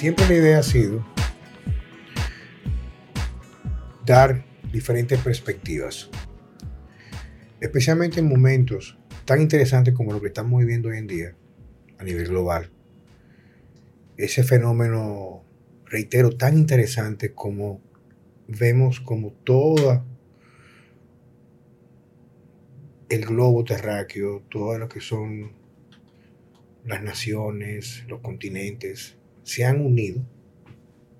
siempre la idea ha sido dar diferentes perspectivas, especialmente en momentos tan interesantes como lo que estamos viviendo hoy en día a nivel global. Ese fenómeno, reitero, tan interesante como vemos como toda el globo terráqueo, todo lo que son las naciones, los continentes, se han unido,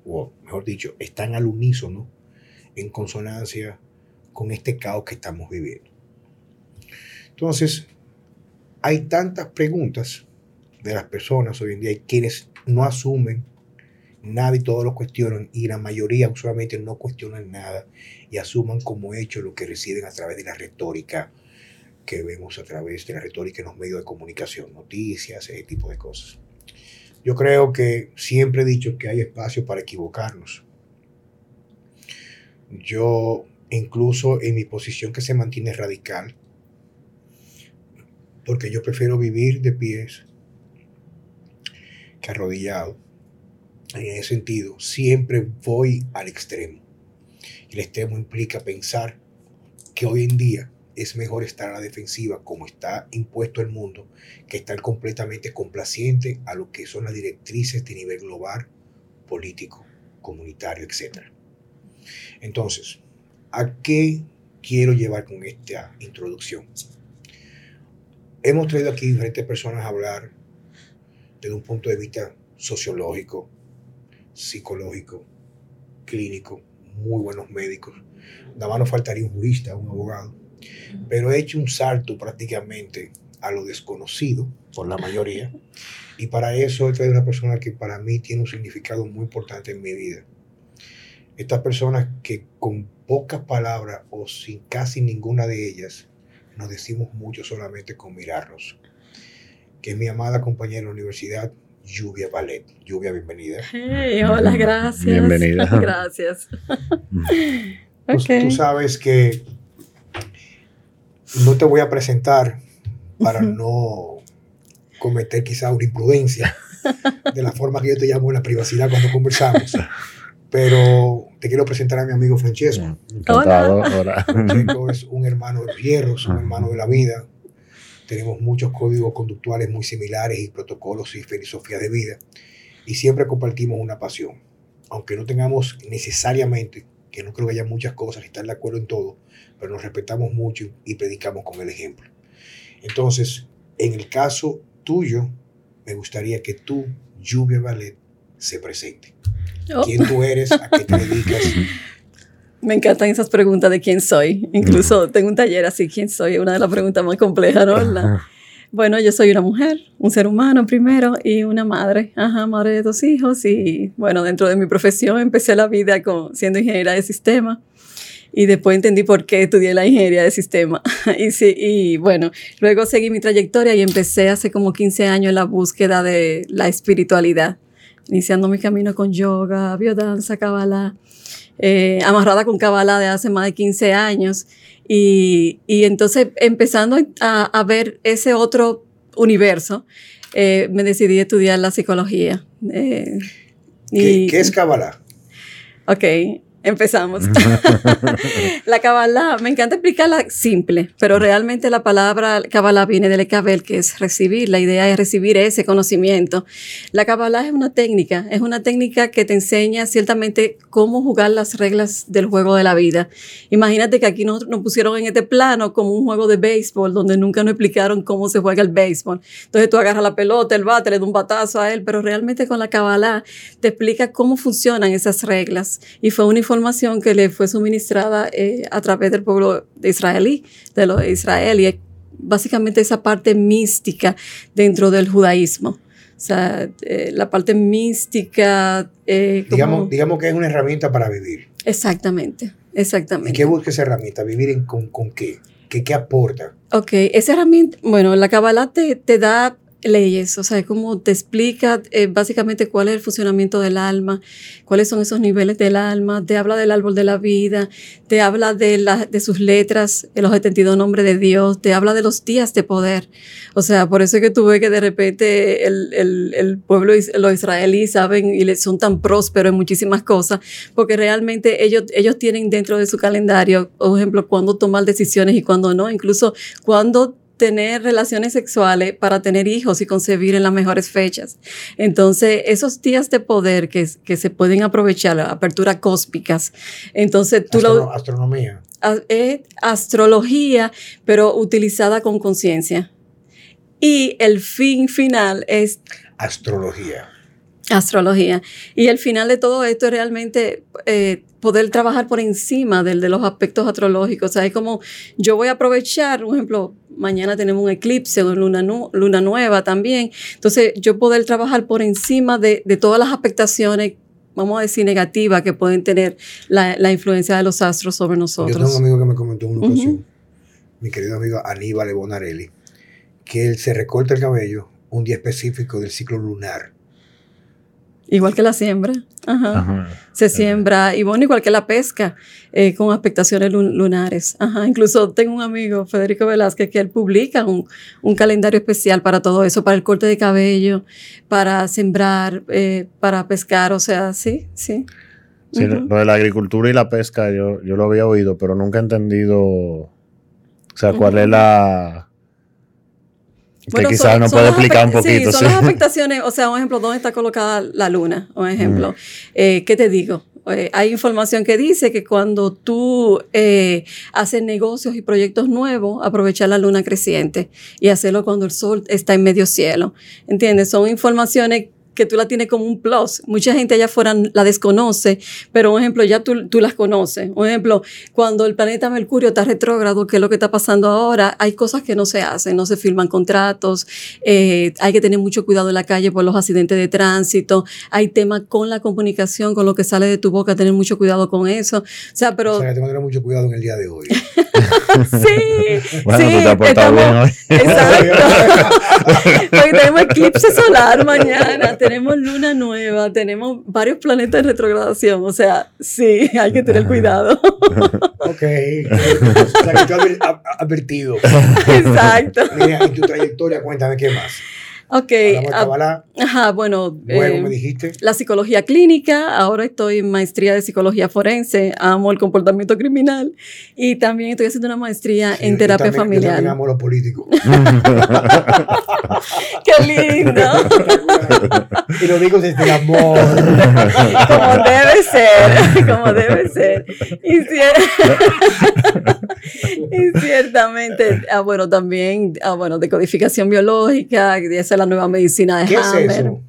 o mejor dicho, están al unísono en consonancia con este caos que estamos viviendo. Entonces, hay tantas preguntas de las personas hoy en día, hay quienes no asumen nada y todos lo cuestionan, y la mayoría usualmente no cuestionan nada y asuman como hecho lo que reciben a través de la retórica que vemos a través de la retórica en los medios de comunicación, noticias, ese tipo de cosas. Yo creo que siempre he dicho que hay espacio para equivocarnos. Yo, incluso en mi posición que se mantiene radical, porque yo prefiero vivir de pies que arrodillado. En ese sentido, siempre voy al extremo. El extremo implica pensar que hoy en día es mejor estar a la defensiva como está impuesto el mundo que estar completamente complaciente a lo que son las directrices de nivel global, político, comunitario, etc. Entonces, ¿a qué quiero llevar con esta introducción? Hemos traído aquí diferentes personas a hablar desde un punto de vista sociológico, psicológico, clínico, muy buenos médicos. Nada más nos faltaría un jurista, un abogado. Pero he hecho un salto prácticamente a lo desconocido, por la mayoría. Y para eso he traído una persona que para mí tiene un significado muy importante en mi vida. Estas personas que con pocas palabras o sin casi ninguna de ellas nos decimos mucho solamente con mirarnos. Que es mi amada compañera de la universidad, Lluvia Ballet. Lluvia, bienvenida. hola, gracias. Bienvenida. Gracias. Pues, tú sabes que no te voy a presentar para no cometer quizá una imprudencia de la forma que yo te llamo en la privacidad cuando conversamos. Pero te quiero presentar a mi amigo Francesco. Encantado. Francesco es un hermano de los hierros, un hermano de la vida. Tenemos muchos códigos conductuales muy similares y protocolos y filosofía de vida. Y siempre compartimos una pasión. Aunque no tengamos necesariamente, que no creo que haya muchas cosas, estar de acuerdo en todo, pero nos respetamos mucho y predicamos con el ejemplo. Entonces, en el caso tuyo, me gustaría que tú, Lluvia Ballet, se presente. Oh. ¿Quién tú eres? ¿A qué te dedicas? Me encantan esas preguntas de quién soy. Incluso tengo un taller así, ¿quién soy? Una de las preguntas más complejas, ¿no? Bueno, yo soy una mujer, un ser humano primero y una madre, ajá, madre de dos hijos y bueno, dentro de mi profesión empecé la vida con, siendo ingeniera de sistemas y después entendí por qué estudié la ingeniería de sistema. y, sí, y bueno, luego seguí mi trayectoria y empecé hace como 15 años la búsqueda de la espiritualidad, iniciando mi camino con yoga, biodanza, kabbalah, eh, amarrada con kabbalah de hace más de 15 años. Y, y entonces empezando a, a, ver ese otro universo, eh, me decidí a estudiar la psicología. Eh, ¿Qué, ¿Qué, es Kabbalah? Ok, Empezamos. la Kabbalah, me encanta explicarla simple, pero realmente la palabra Kabbalah viene del Ekabel, que es recibir. La idea es recibir ese conocimiento. La Kabbalah es una técnica, es una técnica que te enseña ciertamente cómo jugar las reglas del juego de la vida. Imagínate que aquí nos, nos pusieron en este plano como un juego de béisbol, donde nunca nos explicaron cómo se juega el béisbol. Entonces tú agarras la pelota, el bate, le das un batazo a él, pero realmente con la Kabbalah te explica cómo funcionan esas reglas. Y fue una información que le fue suministrada eh, a través del pueblo de israelí, de los de Israel, y básicamente esa parte mística dentro del judaísmo. O sea, eh, la parte mística... Eh, digamos, digamos que es una herramienta para vivir. Exactamente, exactamente. ¿Y qué busca esa herramienta? ¿Vivir en, con, con qué? qué? ¿Qué aporta? Ok, esa herramienta, bueno, la Kabbalah te, te da leyes, o sea, cómo te explica eh, básicamente cuál es el funcionamiento del alma, cuáles son esos niveles del alma, te habla del árbol de la vida, te habla de, la, de sus letras, de los 72 nombres de Dios, te habla de los días de poder. O sea, por eso es que tú ves que de repente el, el, el pueblo, los israelíes saben y son tan prósperos en muchísimas cosas, porque realmente ellos, ellos tienen dentro de su calendario, por ejemplo, cuándo tomar decisiones y cuándo no, incluso cuándo tener relaciones sexuales para tener hijos y concebir en las mejores fechas. Entonces, esos días de poder que, que se pueden aprovechar, aperturas cósmicas, entonces tú lo... Astronomía. Es astrología, pero utilizada con conciencia. Y el fin final es... Astrología. Astrología. Y el final de todo esto es realmente eh, poder trabajar por encima del, de los aspectos astrológicos. O sea, es como yo voy a aprovechar, por ejemplo, mañana tenemos un eclipse, una luna, luna nueva también. Entonces, yo poder trabajar por encima de, de todas las afectaciones vamos a decir, negativas que pueden tener la, la, influencia de los astros sobre nosotros. Yo tengo un amigo que me comentó en una ocasión, mi querido amigo Aníbal Bonarelli, que él se recorta el cabello un día específico del ciclo lunar Igual que la siembra. Ajá. Se siembra, y bueno, igual que la pesca, eh, con expectaciones lunares. Ajá. Incluso tengo un amigo, Federico Velázquez, que él publica un, un, calendario especial para todo eso, para el corte de cabello, para sembrar, eh, para pescar, o sea, sí, sí. Sí, lo de la agricultura y la pesca yo, yo lo había oído, pero nunca he entendido, o sea, cuál es la que quizás nos puede explicar un poquito. Sí, son las afectaciones, o sea, un ejemplo, ¿dónde está colocada la luna? Un ejemplo, eh, ¿qué te digo? Eh, hay información que dice que cuando tú eh, haces negocios y proyectos nuevos, aprovechar la luna creciente y hacerlo cuando el sol está en medio cielo. ¿Entiendes? Son informaciones que tú la tienes como un plus. Mucha gente allá afuera la desconoce, pero un ejemplo, ya tú, tú las conoces. Un ejemplo, cuando el planeta Mercurio está retrógrado, que es lo que está pasando ahora, hay cosas que no se hacen, no se firman contratos, eh, hay que tener mucho cuidado en la calle por los accidentes de tránsito, hay temas con la comunicación, con lo que sale de tu boca, tener mucho cuidado con eso. O sea, pero... O sea, que tener mucho cuidado en el día de hoy. sí. Bueno, sí, tú te portado bien hoy. Exacto. Hoy tenemos eclipse solar mañana tenemos luna nueva, tenemos varios planetas en retrogradación, o sea, sí, hay que tener cuidado. ok, o sea que tú has advertido. Exacto. Mira, en tu trayectoria, cuéntame qué más. Ok. Kabbalah, ajá, bueno. Luego eh, me dijiste. La psicología clínica, ahora estoy en maestría de psicología forense, amo el comportamiento criminal y también estoy haciendo una maestría Sí, en yo terapia también- familiar. Yo también amo lo político. ¡Qué lindo! y lo digo desde el amor. como debe ser, como debe ser. Y, cier- y ciertamente, ah, bueno, también, ah, bueno, decodificación biológica, y esa es la nueva medicina de ¿Qué es eso?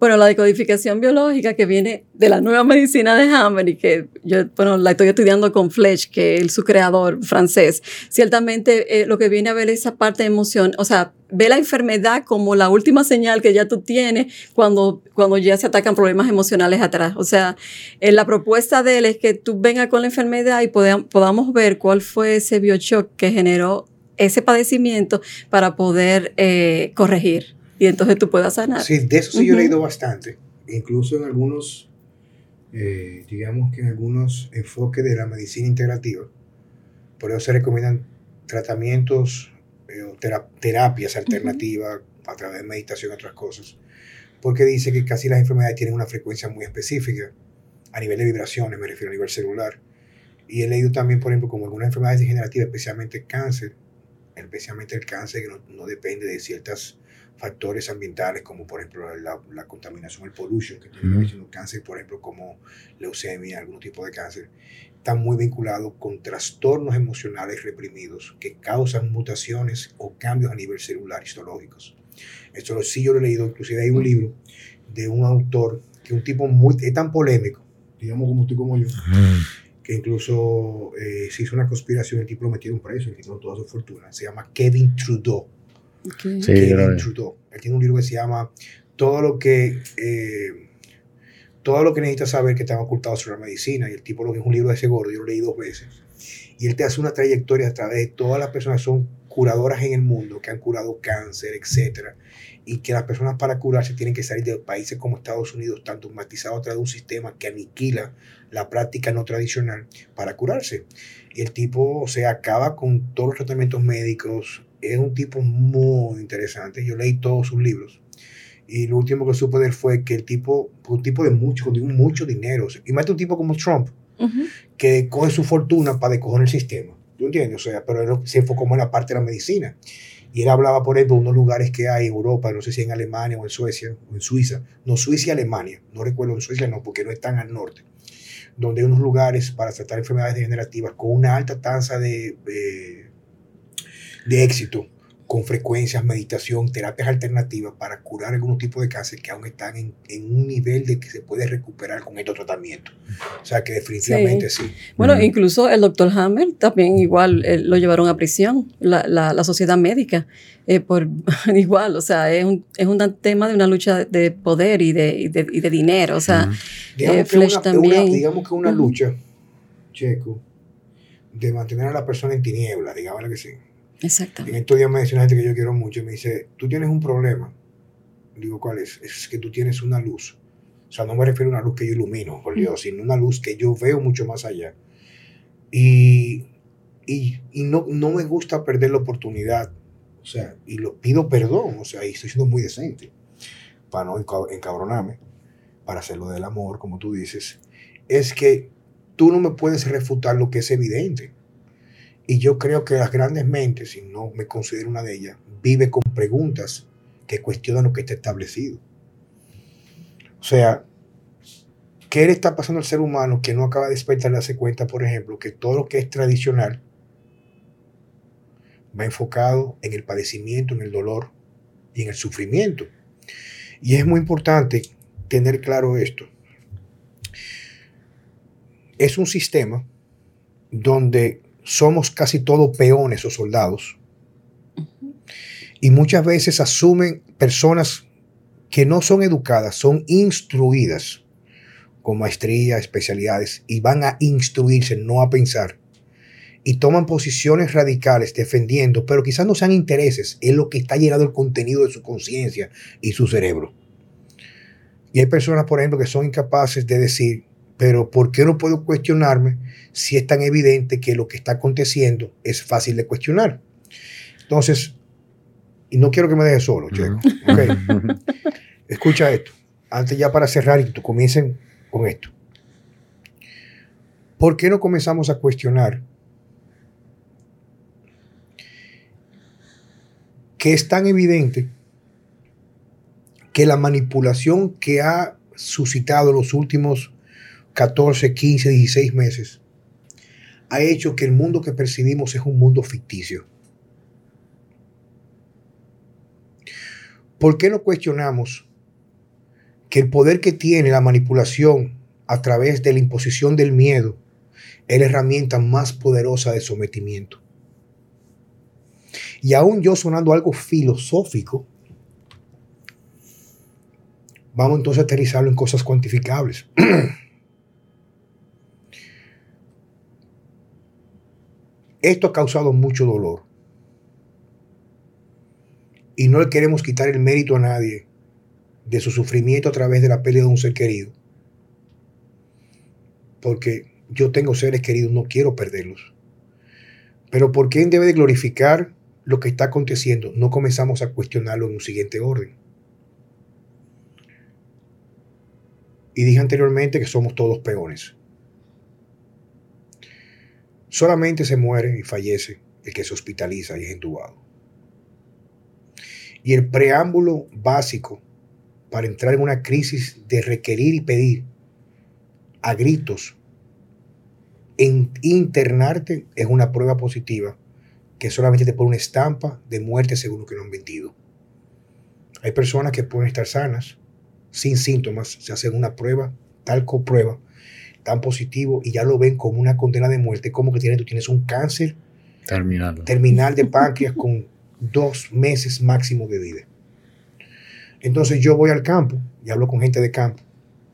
Bueno, la decodificación biológica que viene de la nueva medicina de Hammer y que yo, bueno, la estoy estudiando con Fletch, que es su creador francés. Ciertamente eh, lo que viene a ver esa parte de emoción, o sea, ve la enfermedad como la última señal que ya tú tienes cuando, cuando ya se atacan problemas emocionales atrás. O sea, eh, la propuesta de él es que tú vengas con la enfermedad y podam- podamos ver cuál fue ese bioshock que generó ese padecimiento para poder eh, corregir y entonces tú puedas sanar. Sí, de eso sí yo he leído bastante. Incluso en algunos, eh, digamos que en algunos enfoques de la medicina integrativa. Por eso se recomiendan tratamientos eh, o tera- terapias alternativas a través de meditación y otras cosas. Porque dice que casi las enfermedades tienen una frecuencia muy específica a nivel de vibraciones, me refiero a nivel celular. Y he leído también, por ejemplo, como algunas enfermedades degenerativas, especialmente el cáncer, especialmente el cáncer que no, no depende de ciertos factores ambientales, como por ejemplo la, la contaminación, el pollution, que tiene Ujú. uh cáncer, por ejemplo, como leucemia, algún tipo de cáncer, está muy vinculado con trastornos emocionales reprimidos que causan mutaciones o cambios a nivel celular histológicos. Esto sí yo lo he leído, inclusive hay un libro de un autor que es un tipo muy, es tan polémico, digamos como tú como yo, que incluso eh, se hizo una conspiración, el tipo lo metieron preso y quitaron toda su fortuna. Se llama Kevin Trudeau. Ok. Sí, vi. Trudeau. Él tiene un libro que se llama Todo lo que eh, todo lo que necesitas saber que estaba ocultado sobre la medicina. Y el tipo lo que es un libro de ese gordo, yo lo leí dos veces. Y él te hace una trayectoria a través de todas las personas, son curadoras en el mundo que han curado cáncer, etcétera, y que las personas para curarse tienen que salir de países como Estados Unidos, tanto matizados a través de un sistema que aniquila la práctica no tradicional para curarse. Y el tipo se acaba con todos los tratamientos médicos. Es un tipo muy interesante. Yo leí todos sus libros. Y lo último que supe de él fue que el tipo, un tipo de mucho, de mucho dinero. Y mete un tipo como Trump, que coge su fortuna para descoger el sistema. ¿Tú entiendes? O sea, pero él se enfocó en la parte de la medicina. Y él hablaba, por ejemplo, de unos lugares que hay en Europa, no sé si en Alemania o en Suecia o en Suiza. No, Suiza y Alemania. No recuerdo en Suiza, no, porque no están al norte. Donde hay unos lugares para tratar enfermedades degenerativas con una alta tasa de, de, de éxito con frecuencias, meditación, terapias alternativas para curar algún tipo de cáncer que aún están en, en, un nivel de que se puede recuperar con estos tratamientos. O sea que definitivamente sí. sí. Bueno, incluso el doctor Hammer también igual eh, lo llevaron a prisión, la, la, la sociedad médica, eh, por igual, o sea, es un, es un tema de una lucha de poder y de, y de, y de dinero, o sea, digamos, eh, Flesh una, también. Una, digamos que una lucha, Checo, de mantener a la persona en tiniebla, digamos que sí. Exacto. En estos días me dice una gente que yo quiero mucho y me dice, tú tienes un problema. Digo, ¿cuál es? Es que tú tienes una luz. O sea, no me refiero a una luz que yo ilumino, por Dios, sino una luz que yo veo mucho más allá. Y, y, y no, no me gusta perder la oportunidad. O sea, y lo pido perdón, o sea, y estoy siendo muy decente para no encabronarme, para hacerlo del amor, como tú dices, es que tú no me puedes refutar lo que es evidente. Y yo creo que las grandes mentes, y no me considero una de ellas, vive con preguntas que cuestionan lo que está establecido. O sea, ¿qué le está pasando al ser humano que no acaba de despertar y darse cuenta, por ejemplo, que todo lo que es tradicional va enfocado en el padecimiento, en el dolor y en el sufrimiento? Y es muy importante tener claro esto. Es un sistema donde somos casi todos peones o soldados. Y muchas veces asumen personas que no son educadas, son instruidas con maestría, especialidades, y van a instruirse, no a pensar. Y toman posiciones radicales defendiendo, pero quizás no sean intereses, es lo que está llenado el contenido de su conciencia y su cerebro. Y hay personas, por ejemplo, que son incapaces de decir, pero ¿por qué no puedo cuestionarme si es tan evidente que lo que está aconteciendo es fácil de cuestionar? Entonces, y no quiero que me dejes solo, Checo. Okay. Escucha esto, antes ya para cerrar y que tú comiencen con esto. ¿Por qué no comenzamos a cuestionar que es tan evidente que la manipulación que ha suscitado los últimos 14, 15, 16 meses, ha hecho que el mundo que percibimos es un mundo ficticio. ¿Por qué no cuestionamos que el poder que tiene la manipulación a través de la imposición del miedo es la herramienta más poderosa de sometimiento? Y aún yo sonando algo filosófico, vamos entonces a aterrizarlo en cosas cuantificables. Esto ha causado mucho dolor. Y no le queremos quitar el mérito a nadie de su sufrimiento a través de la pérdida de un ser querido. Porque yo tengo seres queridos, no quiero perderlos. Pero ¿por qué debe de glorificar lo que está aconteciendo? No comenzamos a cuestionarlo en un siguiente orden. Y dije anteriormente que somos todos peones. Solamente se muere y fallece el que se hospitaliza y es entubado. Y el preámbulo básico para entrar en una crisis de requerir y pedir a gritos en internarte es una prueba positiva que solamente te pone una estampa de muerte según lo que no han vendido. Hay personas que pueden estar sanas, sin síntomas, se hacen una prueba, tal prueba tan positivo y ya lo ven como una condena de muerte, como que tienes, tú tienes un cáncer terminal, terminal de páncreas con dos meses máximo de vida. Entonces yo voy al campo y hablo con gente de campo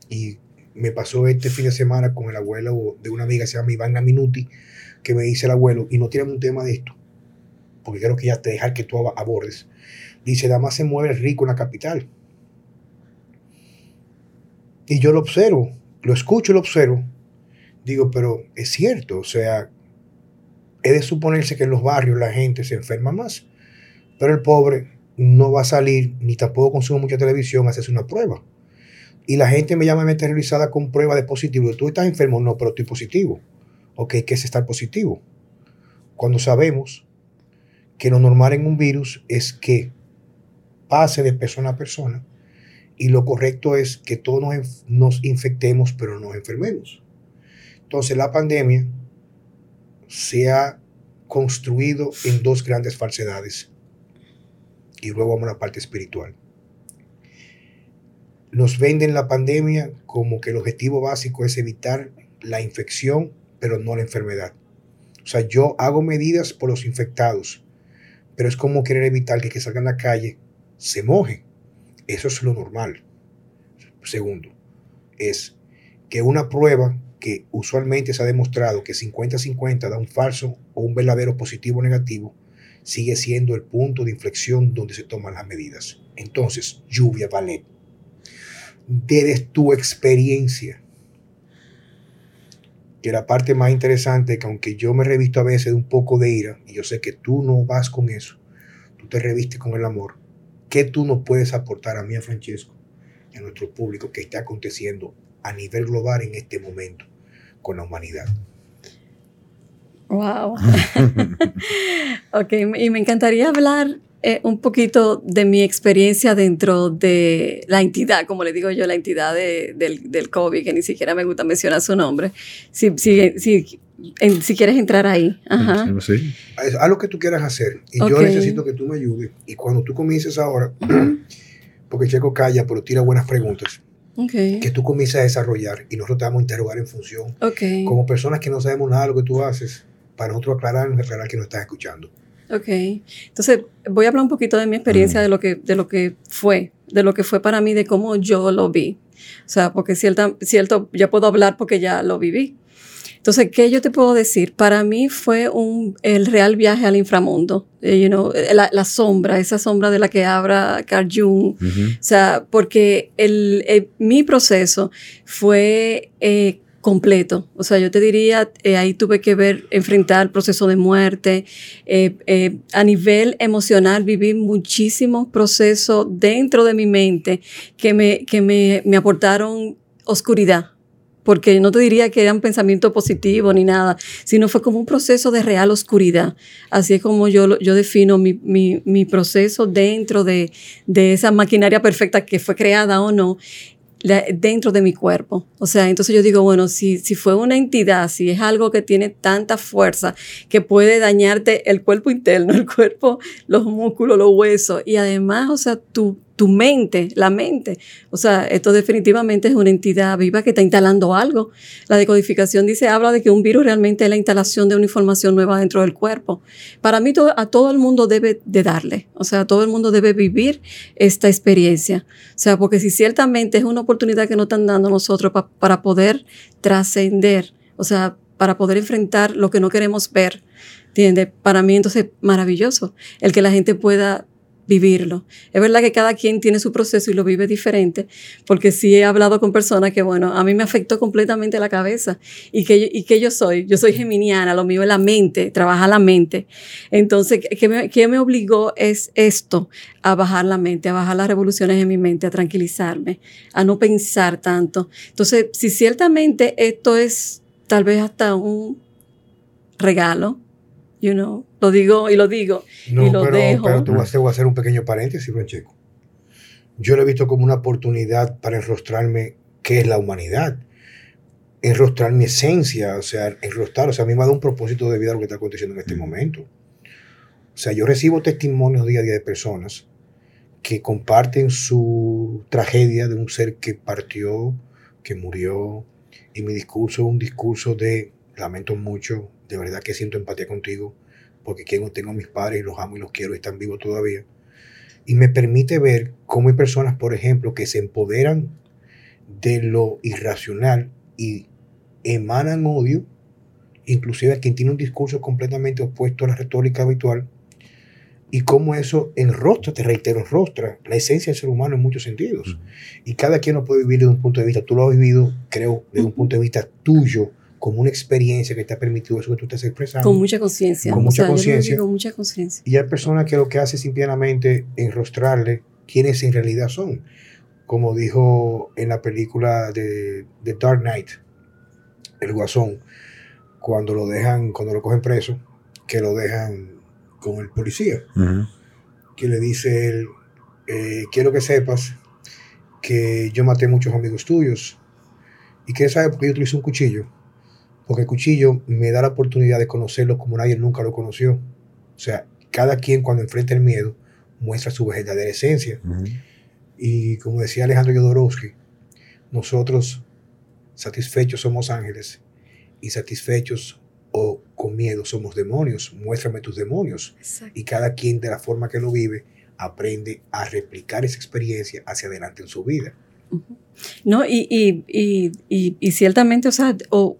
y me pasó este fin de semana con el abuelo de una amiga que se llama Ivana Minuti, que me dice el abuelo, y no tienen un tema de esto, porque quiero que ya te dejar que tú abordes. Dice, nada más se mueve el rico en la capital. Y yo lo observo, lo escucho lo observo. Digo, pero es cierto, o sea, es de suponerse que en los barrios la gente se enferma más, pero el pobre no va a salir, ni tampoco consume mucha televisión, a hacerse una prueba. Y la gente me llama materializada con prueba de positivo. ¿Tú estás enfermo? No, pero estoy positivo. Ok, ¿qué es estar positivo? Cuando sabemos que lo normal en un virus es que pase de persona a persona y lo correcto es que todos nos, infectemos pero no nos enfermemos. Entonces la pandemia se ha construido en dos grandes falsedades. Y luego vamos a la parte espiritual. Nos venden la pandemia como que el objetivo básico es evitar la infección, pero no la enfermedad. O sea, yo hago medidas por los infectados, pero es como querer evitar que que salgan a la calle se moje. Eso es lo normal. Segundo, es que una prueba que usualmente se ha demostrado que 50-50 da un falso o un verdadero positivo o negativo, sigue siendo el punto de inflexión donde se toman las medidas. Entonces, lluvia, ballet. Desde tu experiencia, que la parte más interesante, que aunque yo me revisto a veces de un poco de ira, y yo sé que tú no vas con eso, tú te revistes con el amor, ¿qué tú nos puedes aportar a mí, a Francesco, y a nuestro público que está aconteciendo a nivel global en este momento con la humanidad. Wow. ok, y me encantaría hablar eh, un poquito de mi experiencia dentro de la entidad, como le digo yo, la entidad del, del, COVID, que ni siquiera me gusta mencionar su nombre. Si, si, si, si quieres entrar ahí. Ajá. Sí. Haz lo que tú quieras hacer. Y yo necesito que tú me ayudes. Y cuando tú comiences ahora, porque Checo calla, pero tira buenas preguntas que tú comiences a desarrollar y nosotros te vamos a interrogar en función. Como personas que no sabemos nada de lo que tú haces, para nosotros aclarar, aclarar que nos estás escuchando. Ok, entonces voy a hablar un poquito de mi experiencia, mm. de, lo que, de lo que fue, de lo que fue para mí, de cómo yo lo vi. O sea, porque cierto, cierto, ya puedo hablar porque ya lo viví. Entonces, ¿qué yo te puedo decir? Para mí fue un, el real viaje al inframundo, eh, you know, eh, la, sombra, esa sombra de la que habla Carl Jung. O sea, porque el, mi proceso fue eh, completo. O sea, yo te diría, ahí tuve que ver, enfrentar el proceso de muerte. a nivel emocional, viví muchísimos procesos dentro de mi mente que me, que me, me aportaron oscuridad porque no te diría que era un pensamiento positivo ni nada, sino fue como un proceso de real oscuridad. Así es como yo, yo defino mi, mi, proceso dentro de, de esa maquinaria perfecta que fue creada o no dentro de mi cuerpo. O sea, entonces yo digo, bueno, si, si fue una entidad, si es algo que tiene tanta fuerza que puede dañarte el cuerpo interno, el cuerpo, los músculos, los huesos, y además, o sea, tu, tu mente, la mente. O sea, esto definitivamente es una entidad viva que está instalando algo. La decodificación dice, habla de que un virus realmente es la instalación de una información nueva dentro del cuerpo. Para mí, a todo el mundo debe de darle. O sea, todo el mundo debe vivir esta experiencia. O sea, porque si ciertamente es una oportunidad que nos están dando nosotros para poder trascender, o sea, para poder enfrentar lo que no queremos ver, ¿entiendes? Para mí entonces maravilloso el que la gente pueda vivirlo. Es verdad que cada quien tiene su proceso y lo vive diferente, porque sí he hablado con personas que, bueno, a mí me afectó completamente la cabeza y que, y que yo soy, yo soy geminiana, lo mío es la mente, trabaja la mente. Entonces, ¿qué me, qué me obligó es esto, a bajar la mente, a bajar las revoluciones en mi mente, a tranquilizarme, a no pensar tanto. Entonces, si ciertamente esto es tal vez hasta un regalo, you know, lo digo y lo digo no, y lo pero, dejo. Pero te voy, a hacer, un pequeño paréntesis, Francesco. Yo lo he visto como una oportunidad para enrostrarme qué es la humanidad. Enrostrar mi esencia, o sea, enrostrar, o sea, a mí me ha dado un propósito de vida lo que está aconteciendo en este mm. momento. O sea, yo recibo testimonios día a día de personas que comparten su tragedia de un ser que partió, que murió, y mi discurso es un discurso de lamento mucho, de verdad que siento empatía contigo, porque quien tengo a mis padres y los amo y los quiero y están vivos todavía. Y me permite ver cómo hay personas, por ejemplo, que se empoderan de lo irracional y emanan odio, inclusive a quien tiene un discurso completamente opuesto a la retórica habitual, y cómo eso enrostra, te reitero, enrostra la esencia del ser humano en muchos sentidos. Y cada quien lo puede vivir desde un punto de vista. Tú lo has vivido, creo, desde un punto de vista tuyo, como una experiencia que te ha permitido eso que tú estás expresando. Con mucha conciencia. Con mucha conciencia. Con mucha conciencia. Y hay personas que lo que hace simplemente enrostrarle quiénes en realidad son. Como dijo en la película de, de Dark Knight, el guasón, cuando lo dejan, cuando lo cogen preso, que lo dejan con el policía, que le dice él, eh, quiero que sepas que yo maté muchos amigos tuyos y que sabe por qué yo utilicé un cuchillo, porque el cuchillo me da la oportunidad de conocerlo como nadie nunca lo conoció. O sea, cada quien cuando enfrenta el miedo muestra su verdadera esencia. Y como decía Alejandro Jodorowsky, nosotros satisfechos somos ángeles y satisfechos o con miedo somos demonios. Muéstrame tus demonios. Y cada quien de la forma que lo vive aprende a replicar esa experiencia hacia adelante en su vida. No, y, y, y, y, ciertamente, o sea, o,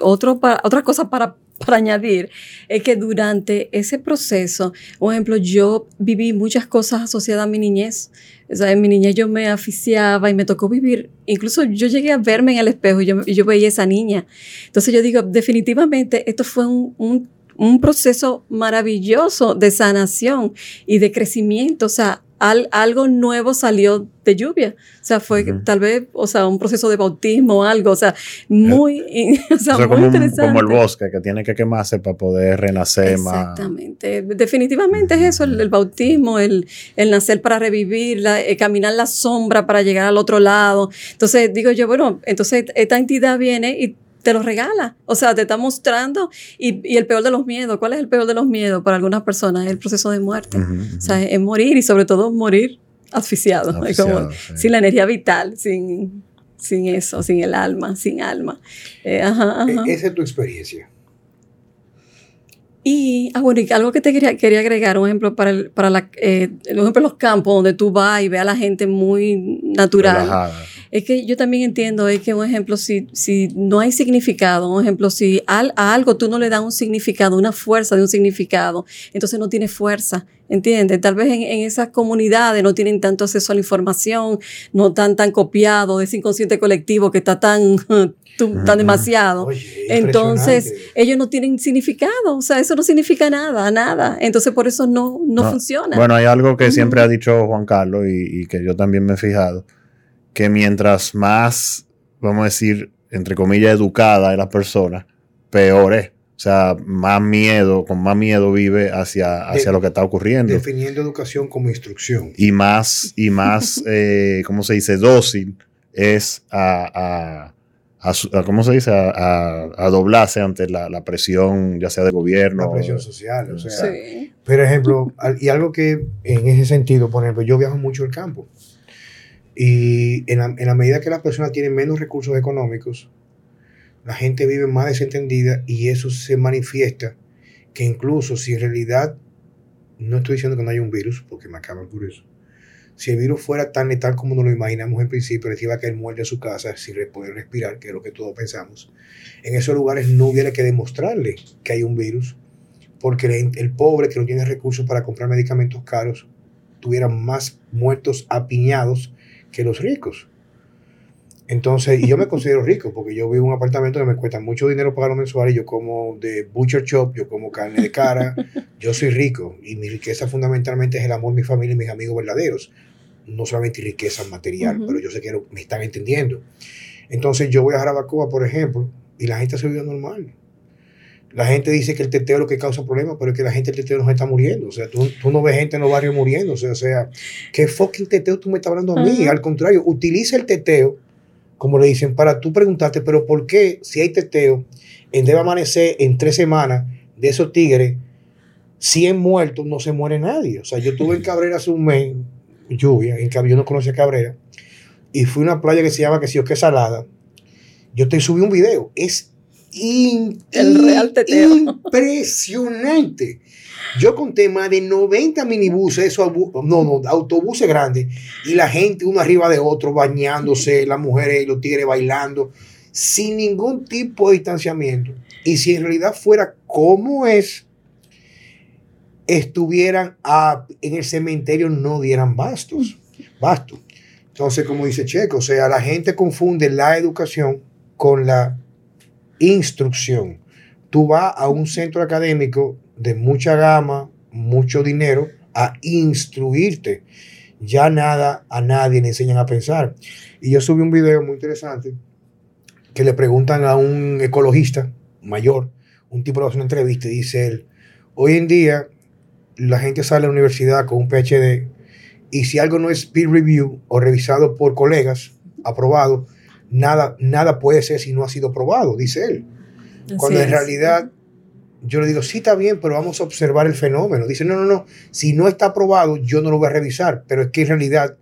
otro otra cosa para para añadir es que durante ese proceso, por ejemplo, yo viví muchas cosas asociadas a mi niñez. O sea, en mi niñez yo me aficiaba y me tocó vivir, incluso yo llegué a verme en el espejo y yo, yo veía esa niña. Entonces yo digo, definitivamente esto fue un, un, un proceso maravilloso de sanación y de crecimiento. O sea, algo nuevo salió de lluvia. O sea, fue tal vez, o sea, un proceso de bautismo o algo, o sea, muy, o sea, muy como interesante. como el bosque que tiene que quemarse para poder renacer más. Exactamente. Definitivamente es eso, el, bautismo, el, el, nacer para revivir, la, eh, caminar la sombra para llegar al otro lado. Entonces, digo yo, bueno, entonces esta entidad viene y te lo regala. O sea, te está mostrando. Y, y, el peor de los miedos, ¿cuál es el peor de los miedos para algunas personas? Es el proceso de muerte. O sea, es morir y sobre todo morir asfixiado. como, Sin la energía vital, sin, sin eso, sin el alma, sin alma. Eh, ajá, ajá. E, esa es tu experiencia. Y, ah, bueno, y algo que te quería, quería agregar, un ejemplo para, el, para la, eh, ejemplo, los campos donde tú vas y ves a la gente muy natural. Es que yo también entiendo es que, un ejemplo, si, si no hay significado, un ejemplo, si a algo tú no le das un significado, una fuerza de un significado, entonces no tiene fuerza. ¿Entiendes? Tal vez en, esas comunidades no tienen tanto acceso a la información, no están tan copiados de ese inconsciente colectivo que está tan, tan demasiado. Entonces, ellos no tienen significado, o sea, eso no significa nada, nada. Entonces, por eso no, no, funciona. Bueno, hay algo que siempre ha dicho Juan Carlos y, y que yo también me he fijado, que mientras más, vamos a decir, entre comillas, educada es la persona, peor es. O sea, más miedo, con más miedo vive hacia, hacia lo que está ocurriendo. Definiendo educación como instrucción. Y más, y más eh, ¿cómo se dice? Dócil es a, ¿cómo se dice? A, doblarse ante la, presión, ya sea del gobierno. La presión social, o sea. Por ejemplo, y algo que en ese sentido, por ejemplo, yo viajo mucho al campo. Y en la, medida que las personas tienen menos recursos económicos, la gente vive más desentendida y eso se manifiesta que incluso si en realidad, no estoy diciendo que no haya un virus, porque me acaba por eso, si el virus fuera tan letal como nos lo imaginamos en principio, les iba a caer muerte a su casa sin poder respirar, que es lo que todos pensamos, en esos lugares no hubiera que demostrarle que hay un virus, porque el, pobre que no tiene recursos para comprar medicamentos caros tuviera más muertos apiñados que los ricos. Entonces, y yo me considero rico porque yo vivo en un apartamento que me cuesta mucho dinero pagar mensual y yo como de butcher shop, yo como carne de cara, yo soy rico y mi riqueza fundamentalmente es el amor, mi familia y mis amigos verdaderos. No solamente riqueza material, pero yo sé que me están entendiendo. Entonces yo voy a Jarabacoa, por ejemplo, y la gente se vive normal. La gente dice que el teteo es lo que causa problemas, pero es que la gente del teteo no está muriendo. O sea, tú, tú no ves gente en los barrios muriendo. O sea, o sea, ¿qué fucking teteo tú me estás hablando a mí? Al contrario, utiliza el teteo como le dicen, para tú preguntarte, pero ¿por qué si hay teteo, en debe amanecer en tres semanas de esos tigres, 100 muertos, no se muere nadie? O sea, yo estuve en Cabrera hace un mes, lluvia, en que yo no conocía Cabrera, y fui a una playa que se llama, que si o qué salada. Yo te subí un video, es el real teteo. impresionante. Yo conté más de 90 minibuses, eso, no, no, autobuses grandes, y la gente uno arriba de otro, bañándose, las mujeres y los tigres bailando, sin ningún tipo de distanciamiento. Y si en realidad fuera como es, estuvieran a- en el cementerio no dieran bastos. Bastos. Entonces, como dice Checo, o sea, la gente confunde la educación con la instrucción. Tú vas a un centro académico de mucha gama, mucho dinero, a instruirte. Ya nada, a nadie le enseñan a pensar. Y yo subí un video muy interesante que le preguntan a un ecologista mayor, un tipo le hace una entrevista y dice él, hoy en día la gente sale a la universidad con un PhD y si algo no es peer review o revisado por colegas, aprobado, nada, nada puede ser si no ha sido probado, dice él. Cuando en es. realidad yo le digo, sí está bien, pero vamos a observar el fenómeno. Dice, no, no, no, si no está probado, yo no lo voy a revisar. Pero es que en realidad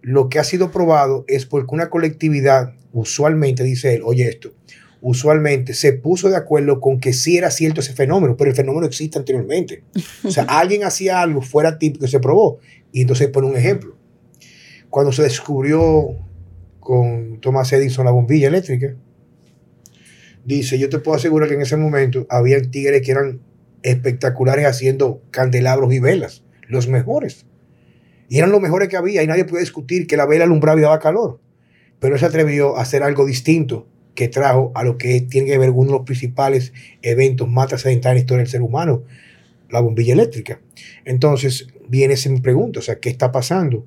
lo que ha sido probado es porque una colectividad, usualmente, dice él, oye esto, usualmente se puso de acuerdo con que sí era cierto ese fenómeno, pero el fenómeno existe anteriormente. O sea, alguien hacía algo fuera típico y se probó. Y entonces pone un ejemplo. Cuando se descubrió con Thomas Edison la bombilla eléctrica, dice, yo te puedo asegurar que en ese momento había tigres que eran espectaculares haciendo candelabros y velas, los mejores. Y eran los mejores que había y nadie puede discutir que la vela alumbraba y daba calor. Pero él se atrevió a hacer algo distinto que trajo a lo que tiene que ver uno de los principales eventos más trascendentales en la historia del ser humano, la bombilla eléctrica. Entonces viene esa pregunta, o sea, ¿qué está pasando?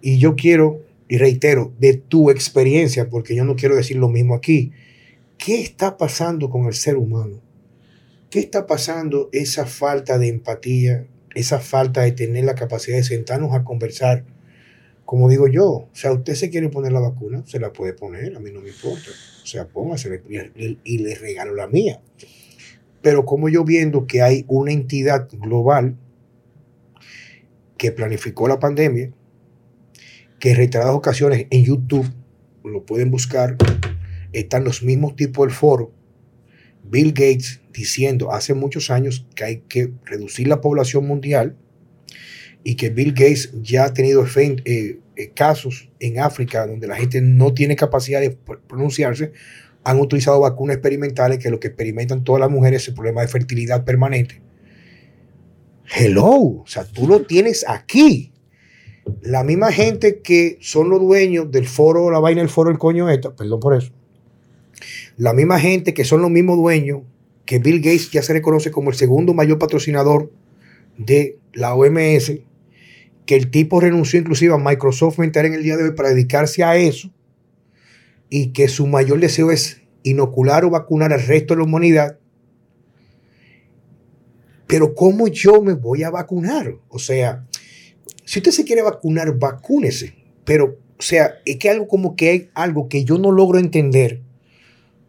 Y yo quiero, y reitero, de tu experiencia, porque yo no quiero decir lo mismo aquí, ¿qué está pasando con el ser humano? ¿Qué está pasando esa falta de empatía, esa falta de tener la capacidad de sentarnos a conversar? Como digo yo, o sea, usted se quiere poner la vacuna, se la puede poner, a mí no me importa. O sea, póngasela y, y le regalo la mía. Pero como yo viendo que hay una entidad global que planificó la pandemia, que en reiteradas ocasiones en YouTube, lo pueden buscar, están los mismos tipos del foro. Bill Gates diciendo hace muchos años que hay que reducir la población mundial y que Bill Gates ya ha tenido eh, eh, casos en África donde la gente no tiene capacidad de pr- pronunciarse, han utilizado vacunas experimentales que lo que experimentan todas las mujeres es el problema de fertilidad permanente. Hello, o sea, tú lo tienes aquí. La misma gente que son los dueños del foro, la vaina del foro, el coño esta, perdón por eso. La misma gente que son los mismos dueños que Bill Gates ya se reconoce como el segundo mayor patrocinador de la OMS, que el tipo renunció inclusive a Microsoft entera en el día de hoy para dedicarse a eso y que su mayor deseo es inocular o vacunar al resto de la humanidad. Pero ¿cómo yo me voy a vacunar? O sea, si usted se quiere vacunar, vacúnese. Pero, o sea, es que algo como que hay algo que yo no logro entender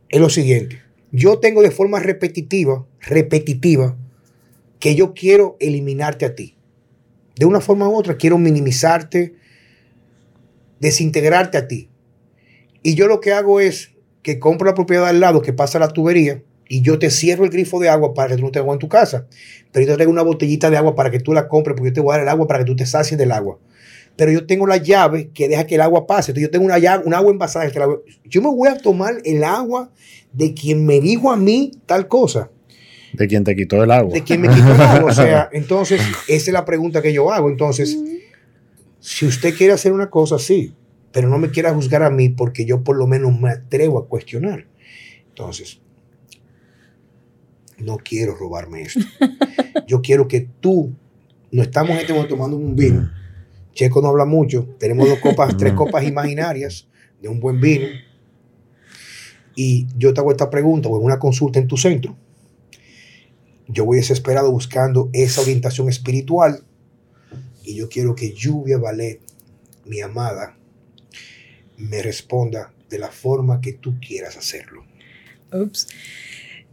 es lo siguiente. Yo tengo de forma repetitiva, repetitiva, que yo quiero eliminarte a ti. De una forma u otra, quiero minimizarte, desintegrarte a ti. Y yo lo que hago es que compro la propiedad al lado, que pasa la tubería, y yo te cierro el grifo de agua para que tú no te agua en tu casa. Pero yo te traigo una botellita de agua para que tú la compres, porque yo te voy a dar el agua para que tú te sacies del agua. Pero yo tengo la llave que deja que el agua pase. Entonces yo tengo una llave, un agua envasada. que la- Yo me voy a tomar el agua de quien me dijo a mí tal cosa De quien te quitó el agua. de quién me quitó el agua. O sea, entonces, esa es la pregunta que yo hago. Entonces, si usted quiere hacer una cosa, sí, pero no me quiera juzgar a mí porque yo por lo menos me atrevo a cuestionar. Entonces, no quiero robarme esto. Yo quiero que tú, no estamos en este momento tomando un vino. Checo no habla mucho. Tenemos dos copas, tres copas imaginarias de un buen vino. Y yo te hago esta pregunta o en una consulta en tu centro yo voy desesperado buscando esa orientación espiritual y yo quiero que Lluvia Ballet, mi amada, me responda de la forma que tú quieras hacerlo. Ups.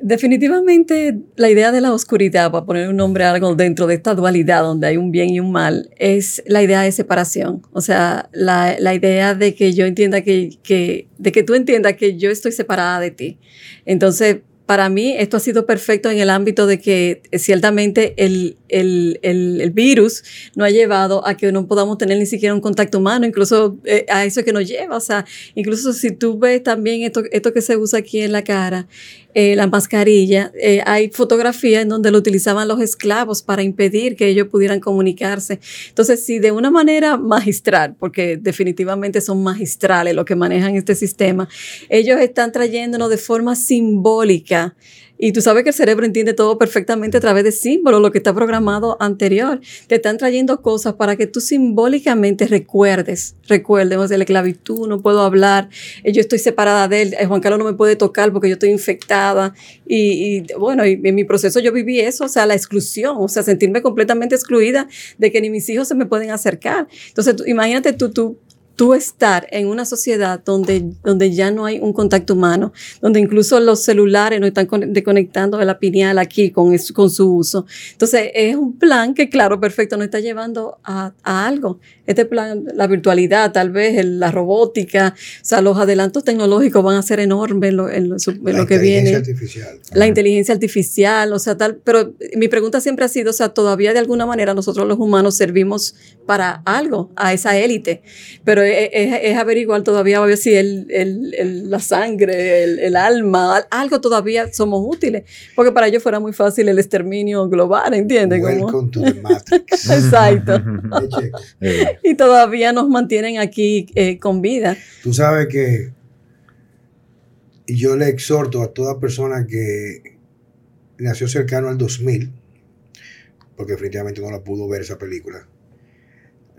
Definitivamente la idea de la oscuridad, para poner un nombre a algo dentro de esta dualidad donde hay un bien y un mal, es la idea de separación. O sea, la, la idea de que yo entienda que, que, de que tú entiendas que yo estoy separada de ti. Entonces, para mí esto ha sido perfecto en el ámbito de que eh, ciertamente el, el, el, el virus no ha llevado a que no podamos tener ni siquiera un contacto humano, incluso eh, a eso que nos lleva. O sea, incluso si tú ves también esto, esto que se usa aquí en la cara, eh, la mascarilla, eh, hay fotografías en donde lo utilizaban los esclavos para impedir que ellos pudieran comunicarse. Entonces, si de una manera magistral, porque definitivamente son magistrales los que manejan este sistema, ellos están trayéndonos de forma simbólica y tú sabes que el cerebro entiende todo perfectamente a través de símbolos, lo que está programado anterior. Te están trayendo cosas para que tú simbólicamente recuerdes, o sea, la esclavitud, no puedo hablar, eh, yo estoy separada de él, eh, Juan Carlos no me puede tocar porque yo estoy infectada. Y, bueno, en mi proceso yo viví eso, o sea, la exclusión, o sea, sentirme completamente excluida de que ni mis hijos se me pueden acercar. Entonces, imagínate tú, tú tú estar en una sociedad donde, donde ya no hay un contacto humano, donde incluso los celulares no están desconectando de la pineal aquí con, con su uso. Entonces, es un plan que, claro, perfecto, nos está llevando a, a algo. Este plan, la virtualidad, tal vez, la robótica, o sea, los adelantos tecnológicos van a ser enormes en lo, en lo, que viene. La inteligencia artificial. La inteligencia artificial, o sea, tal, pero mi pregunta siempre ha sido, o sea, todavía de alguna manera nosotros los humanos servimos para algo, a esa élite, pero es, averiguar todavía a ver si el, el, la sangre, el, alma, algo todavía somos útiles. Porque para ellos fuera muy fácil el exterminio global, ¿entiendes? Welcome to the Matrix. Exacto. y todavía nos mantienen aquí eh, con vida. Tú sabes que yo le exhorto a toda persona que nació cercano al 2000, porque definitivamente no la pudo ver esa película.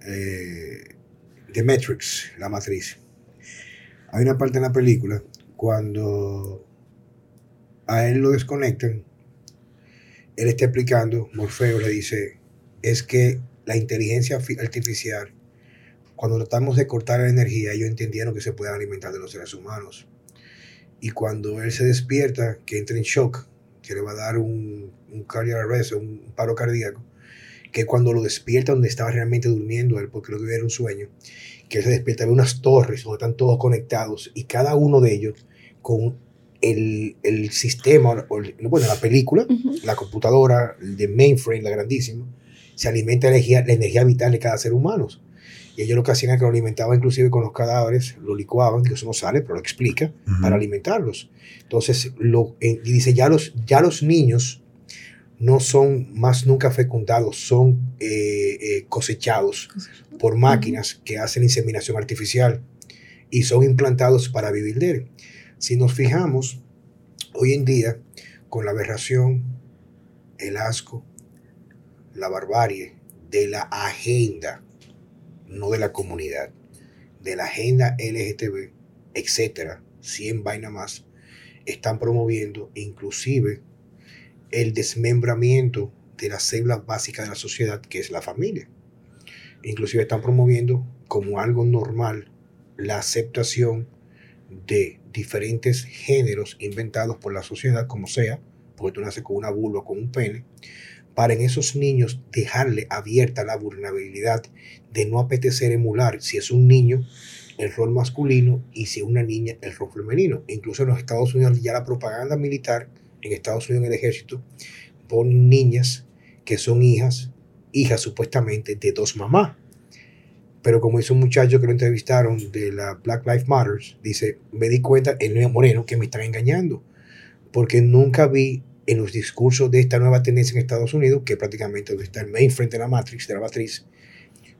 Eh, The Matrix, la matriz. Hay una parte en la película cuando a él lo desconectan, él está explicando, Morfeo le dice, es que la inteligencia artificial, cuando tratamos de cortar la energía, ellos entendieron que se pueden alimentar de los seres humanos. Y cuando él se despierta, que entra en shock, que le va a dar un, un cardiac arrest, un paro cardíaco, que cuando lo despierta donde estaba realmente durmiendo él, porque lo que era un sueño, que se despierta, ve unas torres donde están todos conectados y cada uno de ellos con el, el sistema, bueno, la película, la computadora, el de mainframe, la grandísima, se alimenta de la energía, la energía vital de cada ser humano. Y ellos lo que hacían es que lo alimentaban inclusive con los cadáveres, lo licuaban, que eso no sale, pero lo explica, para alimentarlos. Entonces, lo, y dice, ya los, ya los niños no son más nunca fecundados, son eh, eh, cosechados por máquinas que hacen inseminación artificial y son implantados para vivir de él. Si nos fijamos, hoy en día, con la aberración, el asco, la barbarie de la agenda, no de la comunidad, de la agenda LGTB, etcétera, 100 vainas más, están promoviendo inclusive el desmembramiento de las células básicas de la sociedad, que es la familia. Inclusive están promoviendo como algo normal la aceptación de diferentes géneros inventados por la sociedad, como sea, porque tú naces con una vulva, con un pene, para en esos niños dejarle abierta la vulnerabilidad de no apetecer emular, si es un niño, el rol masculino y si es una niña, el rol femenino. Incluso en los Estados Unidos ya la propaganda militar en Estados Unidos en el ejército ponen niñas que son hijas, hijas supuestamente de dos mamás. Pero como hizo un muchacho que lo entrevistaron de la Black Lives Matter, dice, me di cuenta, el nuevo moreno, que me están engañando. Porque nunca vi en los discursos de esta nueva tendencia en Estados Unidos, que prácticamente donde está el mainframe de la Matrix, de la matriz,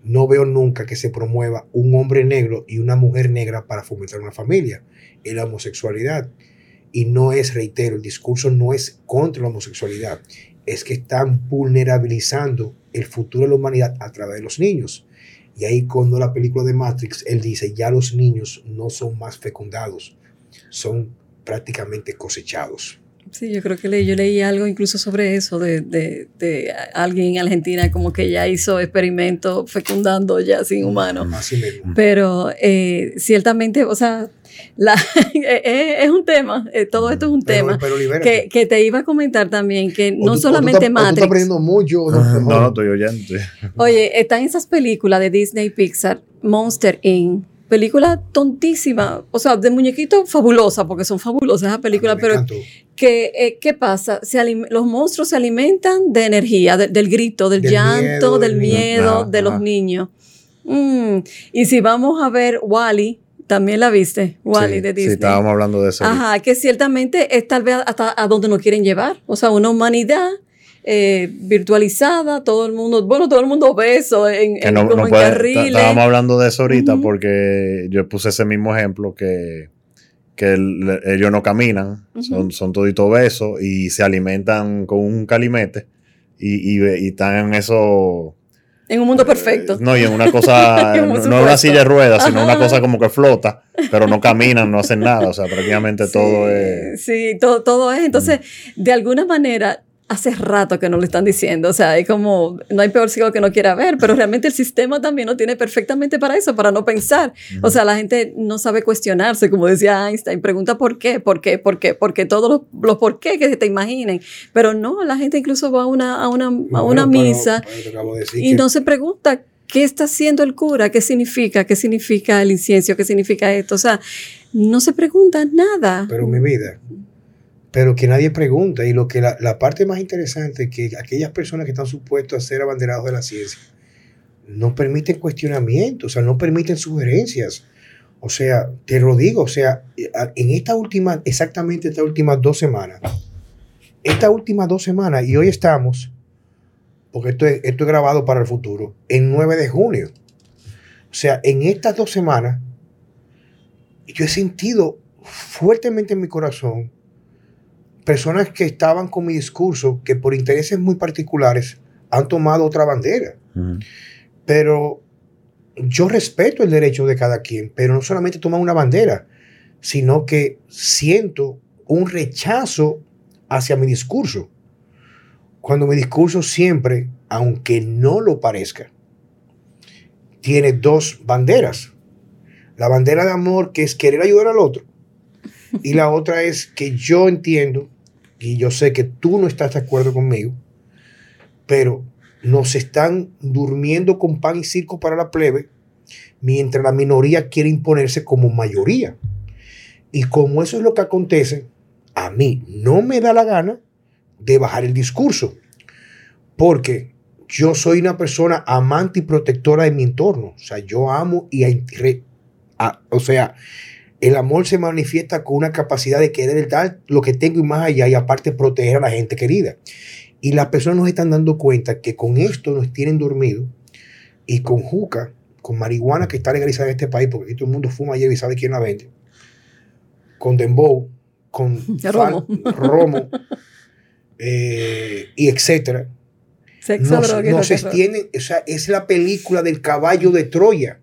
no veo nunca que se promueva un hombre negro y una mujer negra para fomentar una familia y la homosexualidad. Y no es, reitero, el discurso no es contra la homosexualidad, es que están vulnerabilizando el futuro de la humanidad a través de los niños. Y ahí cuando la película de Matrix, él dice, ya los niños no son más fecundados, son prácticamente cosechados. Sí, yo creo que leí, yo leí algo incluso sobre eso, de, de, de, alguien en Argentina como que ya hizo experimentos fecundando ya sin humanos. Pero eh, ciertamente, o sea, la, eh, eh, es un tema, todo esto es un tema que, que, te iba a comentar también, que no solamente Matrix. estás aprendiendo mucho. No, no, estoy oyendo. Oye, están esas películas de Disney Pixar, Monster Inc., película tontísima, o sea, de muñequito fabulosa, porque son fabulosas esas películas, pero que, eh, ¿qué pasa? los monstruos se alimentan de energía, del grito, del, llanto, del miedo, de los niños. Mm, y si vamos a ver Wally, También la viste, Wally sí, de Disney. Sí, estábamos hablando de eso. Ajá, que ciertamente es tal vez hasta a donde nos quieren llevar. O sea, una humanidad eh, virtualizada, todo el mundo, bueno, todo el mundo en, que en- no, como no en puede- carriles. Estábamos hablando de eso ahorita porque yo puse ese mismo ejemplo que, que el- ellos no caminan, son, son toditos obesos y se alimentan con un calimete y, y, y están en eso. En un mundo perfecto. Eh, No, y en una cosa, un no, no es una silla de ruedas, sino Ajá. una cosa como que flota, pero no caminan, no hacen nada, o sea, prácticamente todo es... Sí, todo, todo es. Entonces, de alguna manera, hace rato que nos lo están diciendo. O sea, hay como, no hay peor ciego que no quiera ver, pero realmente el sistema también lo tiene perfectamente para eso, para no pensar. O sea, la gente no sabe cuestionarse, como decía Einstein, pregunta por qué, por qué, por qué, porque todos los, los por qué que se te imaginen. Pero no, la gente incluso va a una, a una, a Bueno, una pero- misa acabo de y que- no se pregunta qué está haciendo el cura, qué significa, qué significa el incienso, qué significa esto. O sea, no se pregunta nada. Pero mi vida. Pero que nadie pregunta. Y lo que la, parte más interesante es que aquellas personas que están supuestas a ser abanderados de la ciencia no permiten cuestionamiento, o sea, no permiten sugerencias. O sea, te lo digo, o sea, en esta última, exactamente estas últimas dos semanas, estas últimas dos semanas, y hoy estamos, porque esto es, esto es grabado para el futuro, en 9 de junio. O sea, en estas dos semanas, yo he sentido fuertemente en mi corazón personas que estaban con mi discurso que por intereses muy particulares han tomado otra bandera. Pero yo respeto el derecho de cada quien, pero no solamente toman una bandera, sino que siento un rechazo hacia mi discurso. Cuando mi discurso siempre, aunque no lo parezca, tiene dos banderas. La bandera de amor, que es querer ayudar al otro, y la otra es que yo entiendo, y yo sé que tú no estás de acuerdo conmigo, pero nos están durmiendo con pan y circo para la plebe, mientras la minoría quiere imponerse como mayoría. Y como eso es lo que acontece, a mí no me da la gana de bajar el discurso, porque yo soy una persona amante y protectora de mi entorno. O sea, yo amo y, o sea, el amor se manifiesta con una capacidad de querer dar lo que tengo y más allá, y aparte proteger a la gente querida. Y las personas nos están dando cuenta que con esto nos tienen dormido y con juca, con marihuana que está legalizada en este país, porque aquí todo el mundo fuma ayer y sabe quién la vende, con dembow, con Romo. fan- romo eh, y etcétera, Sexo, nos, droga nos extienden, o sea, es la película del caballo de Troya.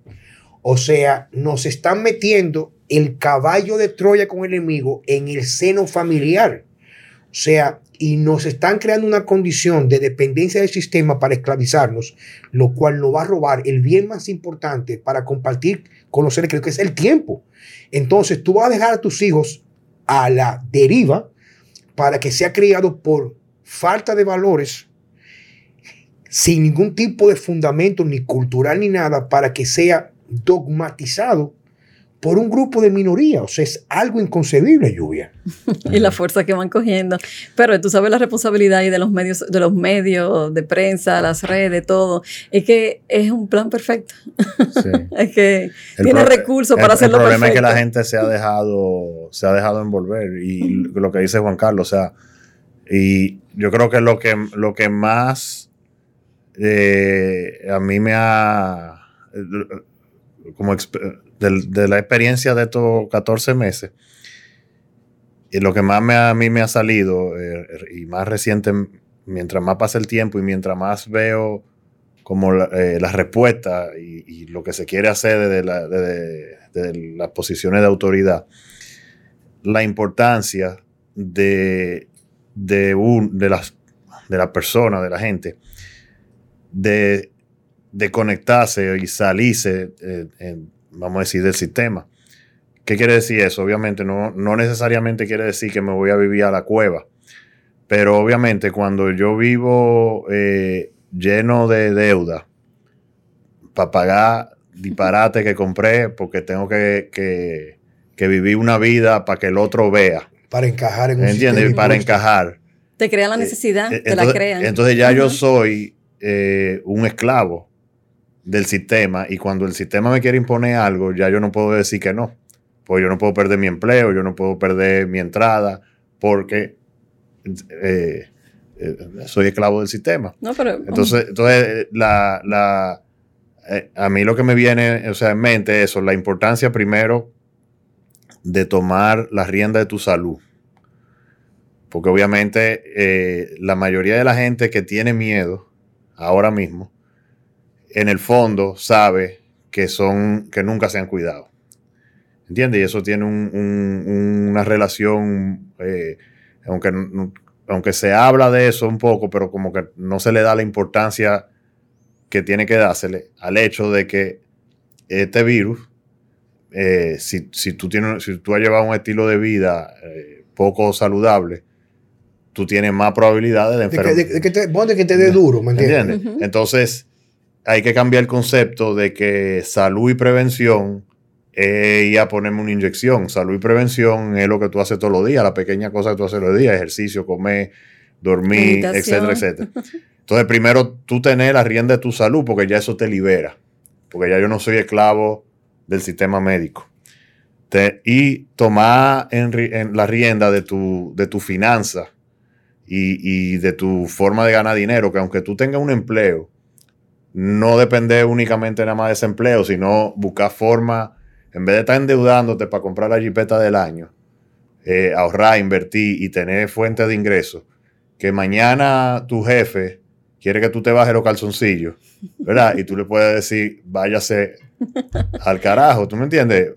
O sea, nos están metiendo el caballo de Troya con el enemigo en el seno familiar. O sea, y nos están creando una condición de dependencia del sistema para esclavizarnos, lo cual nos va a robar el bien más importante para compartir con los seres queridos, que es el tiempo. Entonces, tú vas a dejar a tus hijos a la deriva para que sea criado por falta de valores sin ningún tipo de fundamento ni cultural ni nada para que sea dogmatizado por un grupo de minoría. O sea, es algo inconcebible, Lluvia. y la fuerza que van cogiendo. Pero tú sabes la responsabilidad y de los medios, de los medios de prensa, las redes, todo. Es que es un plan perfecto. Sí. Es que El tiene recursos el- para hacerlo El problema perfecto. es que la gente se ha dejado, se ha dejado envolver. Y lo que dice Juan Carlos, o sea, y yo creo que lo que, lo que más eh, a mí me ha como de, la experiencia de estos 14 meses, y lo que más me a mí me ha salido, eh, y más reciente, mientras más pasa el tiempo y mientras más veo como la, eh, respuesta y, lo que se quiere hacer desde las posiciones de autoridad, la importancia de, de, un, de, las, de la persona, de la gente, de, de conectarse y salirse, eh, en- vamos a decir, del sistema. ¿Qué quiere decir eso? Obviamente no, no necesariamente quiere decir que me voy a vivir a la cueva, pero obviamente cuando yo vivo eh, lleno de deuda para pagar disparate que compré porque tengo que, que- que vivir una vida para que el otro vea, Para encajar en un ¿entiendes? sistema Para encajar. Te crean la Eh, necesidad, Eh, te la entonces, crean. entonces ya yo soy eh, un esclavo del sistema y cuando el sistema me quiere imponer algo, ya yo no puedo decir que no. Pues yo no puedo perder mi empleo, yo no puedo perder mi entrada, porque eh, eh, soy esclavo del sistema. No, pero, Entonces, entonces la, la, eh, a mí lo que me viene o sea, en mente es eso, la importancia primero de tomar la rienda de tu salud. Porque obviamente la mayoría de la gente que tiene miedo ahora mismo, en el fondo sabe que son, que nunca se han cuidado. ¿Entiendes? Y eso tiene un- un- una relación, eh, aunque, aunque se habla de eso un poco, pero como que no se le da la importancia que tiene que dársele al hecho de que este virus, eh, si, si tú tienes, si tú has llevado un estilo de vida eh, poco saludable, tú tienes más probabilidades de De que, enfermar. de- de que te, que te dé duro, ¿me entiendes? Entonces, hay que cambiar el concepto de que salud y prevención es ir a ponerme una inyección. Salud y prevención es lo que tú haces todos los días, la pequeña cosa que tú haces todos los días, ejercicio, comer, dormir, Meditación. etcétera, etcétera. Entonces, primero tú tener la rienda de tu salud porque ya eso te libera. Porque ya yo no soy esclavo del sistema médico. Te- y tomar en, la rienda de tu, de tu finanza y, y de tu forma de ganar dinero, que aunque tú tengas un empleo, no depende únicamente nada más de ese empleo, sino buscar forma, en vez de estar endeudándote para comprar la jipeta del año, eh, ahorrar, invertir y tener fuente de ingresos, que mañana tu jefe quiere que tú te bajes los calzoncillos, ¿verdad? Y tú le puedes decir, váyase al carajo, ¿tú me entiendes?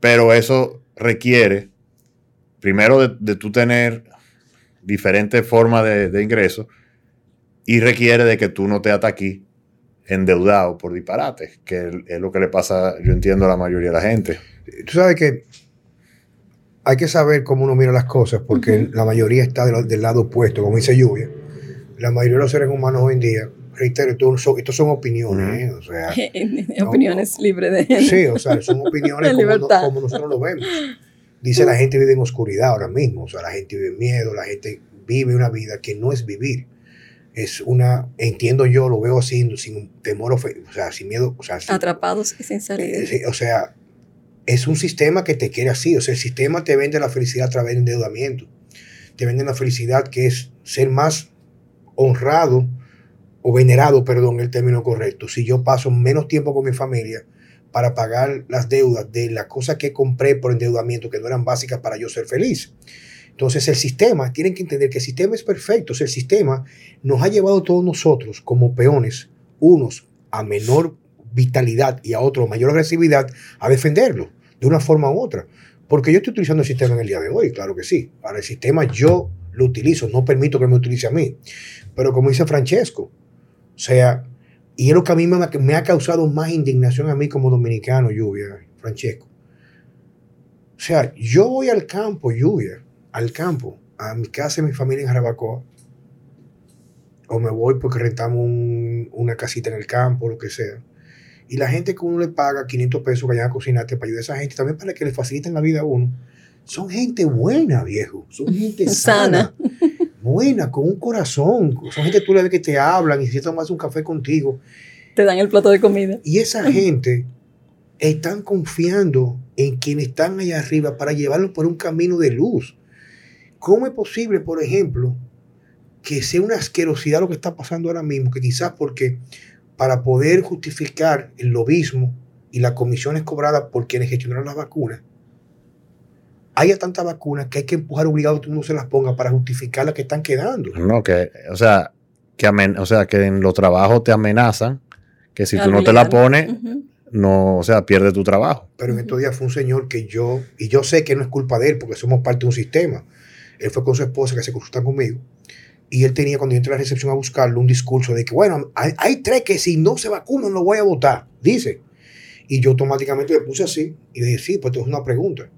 Pero eso requiere, primero, de, tú tener diferentes formas de, de ingresos y requiere de que tú no te atas aquí endeudado por disparate, que es, lo que le pasa, yo entiendo, a la mayoría de la gente. Tú sabes que hay que saber cómo uno mira las cosas, porque Ujú. la mayoría está del, del lado opuesto, como dice Lluvia. La mayoría de los seres humanos hoy en día, reitero, esto son, esto son opiniones, ¿eh? o sea, opiniones libres de sí, o sea, son opiniones como, no- como nosotros lo vemos. Dice la gente vive en oscuridad ahora mismo, o sea, la gente vive en miedo, la gente vive una vida que no es vivir. Es una, entiendo yo, lo veo así, sin temor, o sea, sin miedo, o sea, sin- atrapados y sin salir. eh, o sea, es un sistema que te quiere así. O sea, el sistema te vende la felicidad a través del endeudamiento. Te vende la felicidad que es ser más honrado o venerado, perdón, el término correcto. Si yo paso menos tiempo con mi familia para pagar las deudas de las cosas que compré por endeudamiento que no eran básicas para yo ser feliz. Entonces el sistema, tienen que entender que el sistema es perfecto. O el sistema nos ha llevado todos nosotros como peones, unos a menor vitalidad y a otros mayor agresividad, a defenderlo de una forma u otra. Porque yo estoy utilizando el sistema en el día de hoy, claro que sí. Ahora el sistema yo lo utilizo, no permito que me utilice a mí. Pero como dice Francesco, o sea, y es lo que a mí me, me ha causado más indignación a mí como dominicano, Lluvia, Francesco. O sea, yo voy al campo, Lluvia, al campo, a mi casa y mi familia en Jarabacoa, o me voy porque rentamos un- una casita en el campo, lo que sea. Y la gente que uno le paga 500 pesos que vayan a cocinarte para ayudar a esa gente, también para que le faciliten la vida a uno. Son gente buena, viejo. Son gente sana. Buena, con un corazón. Son gente que tú le ves que te hablan y si tomas un café contigo. Te dan el plato de comida. Y esa gente están confiando en quienes están allá arriba para llevarlos por un camino de luz. ¿Cómo es posible, por ejemplo, que sea una asquerosidad lo que está pasando ahora mismo? Que quizás porque para poder justificar el lobismo y las comisiones cobradas por quienes gestionaron las vacunas, haya tantas vacunas que hay que empujar obligado a que uno se las ponga para justificar las que están quedando. No, que, o sea, que amen- o sea, que en los trabajos te amenazan que si tú no te la pones, no, o sea, pierdes tu trabajo. Pero en estos días fue un señor que yo, y yo sé que no es culpa de él porque somos parte de un sistema. Él fue con su esposa que se consultan conmigo. Y él tenía, cuando yo entré a la recepción a buscarlo, un discurso de que, bueno, hay, hay tres que si no se vacunan lo voy a votar, dice. Y yo automáticamente me puse así y le dije, sí, pues esto es una pregunta.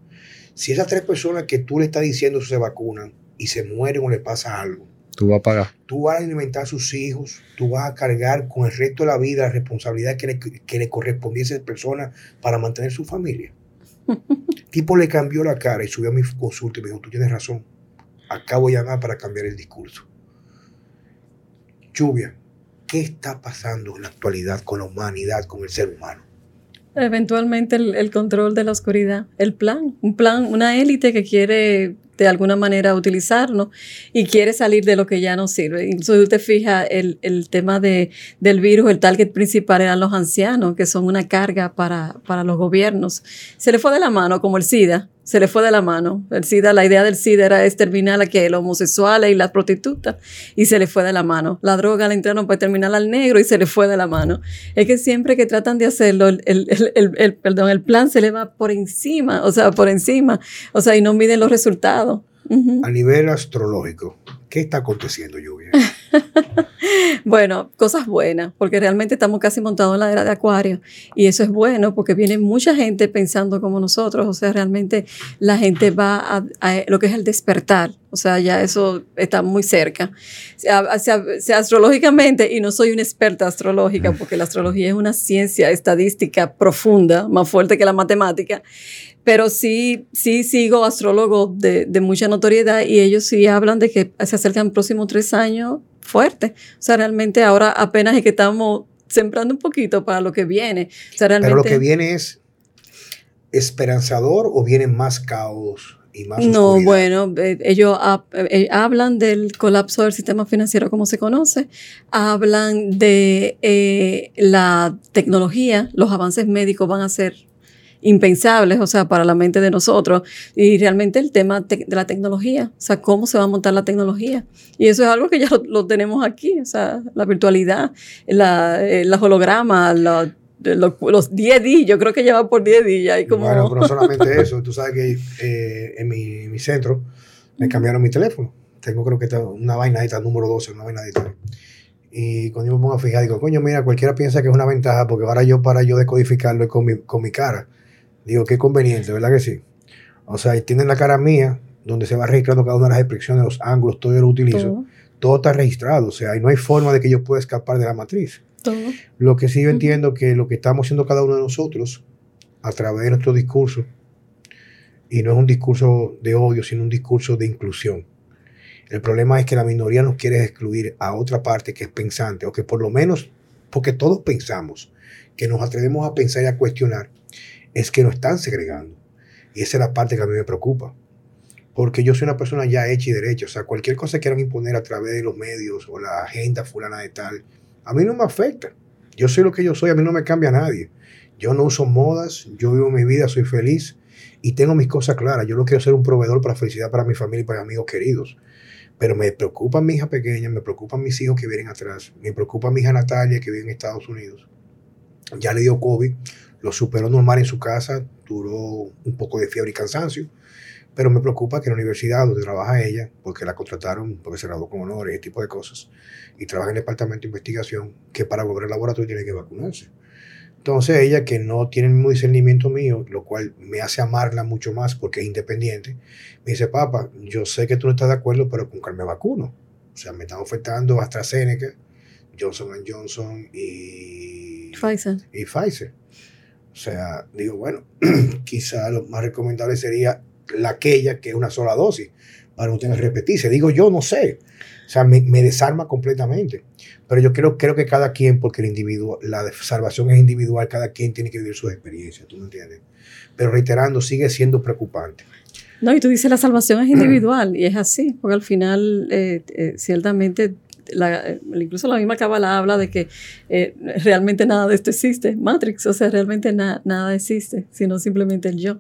Si esas tres personas que tú le estás diciendo se vacunan y se mueren o le pasa algo, Tú vas a pagar. tú vas a alimentar a sus hijos, tú vas a cargar con el resto de la vida la responsabilidad que le, que le correspondiese a esa persona para mantener su familia. El tipo le cambió la cara y subió a mi consulta y me dijo, tú tienes razón, acabo llamar para cambiar el discurso. Lluvia, ¿qué está pasando en la actualidad con la humanidad, con el ser humano? Eventualmente el, control de la oscuridad, el plan, un plan, una élite que quiere de alguna manera utilizarnos y quiere salir de lo que ya no sirve. Si usted fija, el, el tema de, del virus, el target principal eran los ancianos, que son una carga para, para los gobiernos. Se le fue de la mano, como el SIDA, se le fue de la mano. El SIDA, la idea del SIDA era exterminar a que los homosexuales y las prostitutas y se le fue de la mano. La droga la entraron para terminar al negro y se le fue de la mano. Es que siempre que tratan de hacerlo, el, el, el, el, perdón, el plan se le va por encima, o sea, por encima, o sea, y no miden los resultados. Uh -huh. A nivel astrológico, ¿qué está aconteciendo, Lluvia? bueno, cosas buenas, porque realmente estamos casi montados en la era de Acuario y eso es bueno porque viene mucha gente pensando como nosotros, o sea, realmente la gente va a, a lo que es el despertar, o sea, ya eso está muy cerca. sea, sea, sea, astrológicamente, y no soy una experta astrológica, porque la astrología es una ciencia estadística profunda, más fuerte que la matemática, pero sí, sí sigo astrólogos de, de mucha notoriedad y ellos sí hablan de que se acercan próximos tres años fuerte. O sea, realmente ahora apenas es que estamos sembrando un poquito para lo que viene. O sea, realmente, Pero lo que viene es esperanzador o viene más caos y más No, oscuridad? bueno, eh, ellos eh, hablan del colapso del sistema financiero como se conoce, hablan de eh, la tecnología, los avances médicos van a ser impensables, o sea, para la mente de nosotros. Y realmente el tema de la tecnología, o sea, cómo se va a montar la tecnología. Y eso es algo que ya lo, lo tenemos aquí, o sea, la virtualidad, la, eh, la holograma, la, los, los 10D, yo creo que lleva por 10D ya. Y como... Bueno, pero no solamente eso, tú sabes que eh, en mi, mi, centro me cambiaron mi teléfono. Tengo creo que una vaina esta, número 12, una vaina esta. Y cuando yo me pongo a fijar, digo, coño, mira, cualquiera piensa que es una ventaja porque ahora yo para yo decodificarlo con mi, con mi cara. Digo, qué conveniente, ¿verdad que sí? O sea, tienen la cara mía, donde se va registrando cada una de las expresiones, los ángulos, todo yo lo utilizo. Todo. todo está registrado, o sea, y no hay forma de que yo pueda escapar de la matriz. Todo. Lo que sí yo entiendo que lo que estamos haciendo cada uno de nosotros, a través de nuestro discurso, y no es un discurso de odio, sino un discurso de inclusión. El problema es que la minoría nos quiere excluir a otra parte que es pensante, o que por lo menos, porque todos pensamos, que nos atrevemos a pensar y a cuestionar, es que nos están segregando. Y esa es la parte que a mí me preocupa. Porque yo soy una persona ya hecha y derecha. O sea, cualquier cosa que quieran imponer a través de los medios o la agenda fulana de tal, a mí no me afecta. Yo soy lo que yo soy, a mí no me cambia nadie. Yo no uso modas, yo vivo mi vida, soy feliz y tengo mis cosas claras. Yo no quiero ser un proveedor para felicidad para mi familia y para amigos queridos. Pero me preocupa mi hija pequeña, me preocupan mis hijos que vienen atrás, me preocupa mi hija Natalia que vive en Estados Unidos. Ya le dio COVID, lo superó normal en su casa, duró un poco de fiebre y cansancio, pero me preocupa que en la universidad donde trabaja ella, porque la contrataron, porque se graduó con honores, ese tipo de cosas, y trabaja en el departamento de investigación, que para volver al laboratorio tiene que vacunarse. Entonces ella, que no tiene el mismo discernimiento mío, lo cual me hace amarla mucho más porque es independiente, me dice, papá, yo sé que tú no estás de acuerdo, pero con que me vacuno. O sea, me están ofertando AstraZeneca, Johnson Johnson y Pfizer. Y Pfizer. O sea, digo, bueno, quizá lo más recomendable sería la aquella que es una sola dosis, para no tener que repetirse. Digo yo, no sé. O sea, me, me, desarma completamente. Pero yo creo, creo que cada quien, porque el individuo, la salvación es individual, cada quien tiene que vivir sus experiencias, ¿tú me entiendes? Pero reiterando, sigue siendo preocupante. No, y tú dices la salvación es individual, y es así, porque al final, eh, eh, ciertamente, la, incluso la misma Kabbalah habla de que eh, realmente nada de esto existe, Matrix, o sea, realmente na, nada existe, sino simplemente el yo.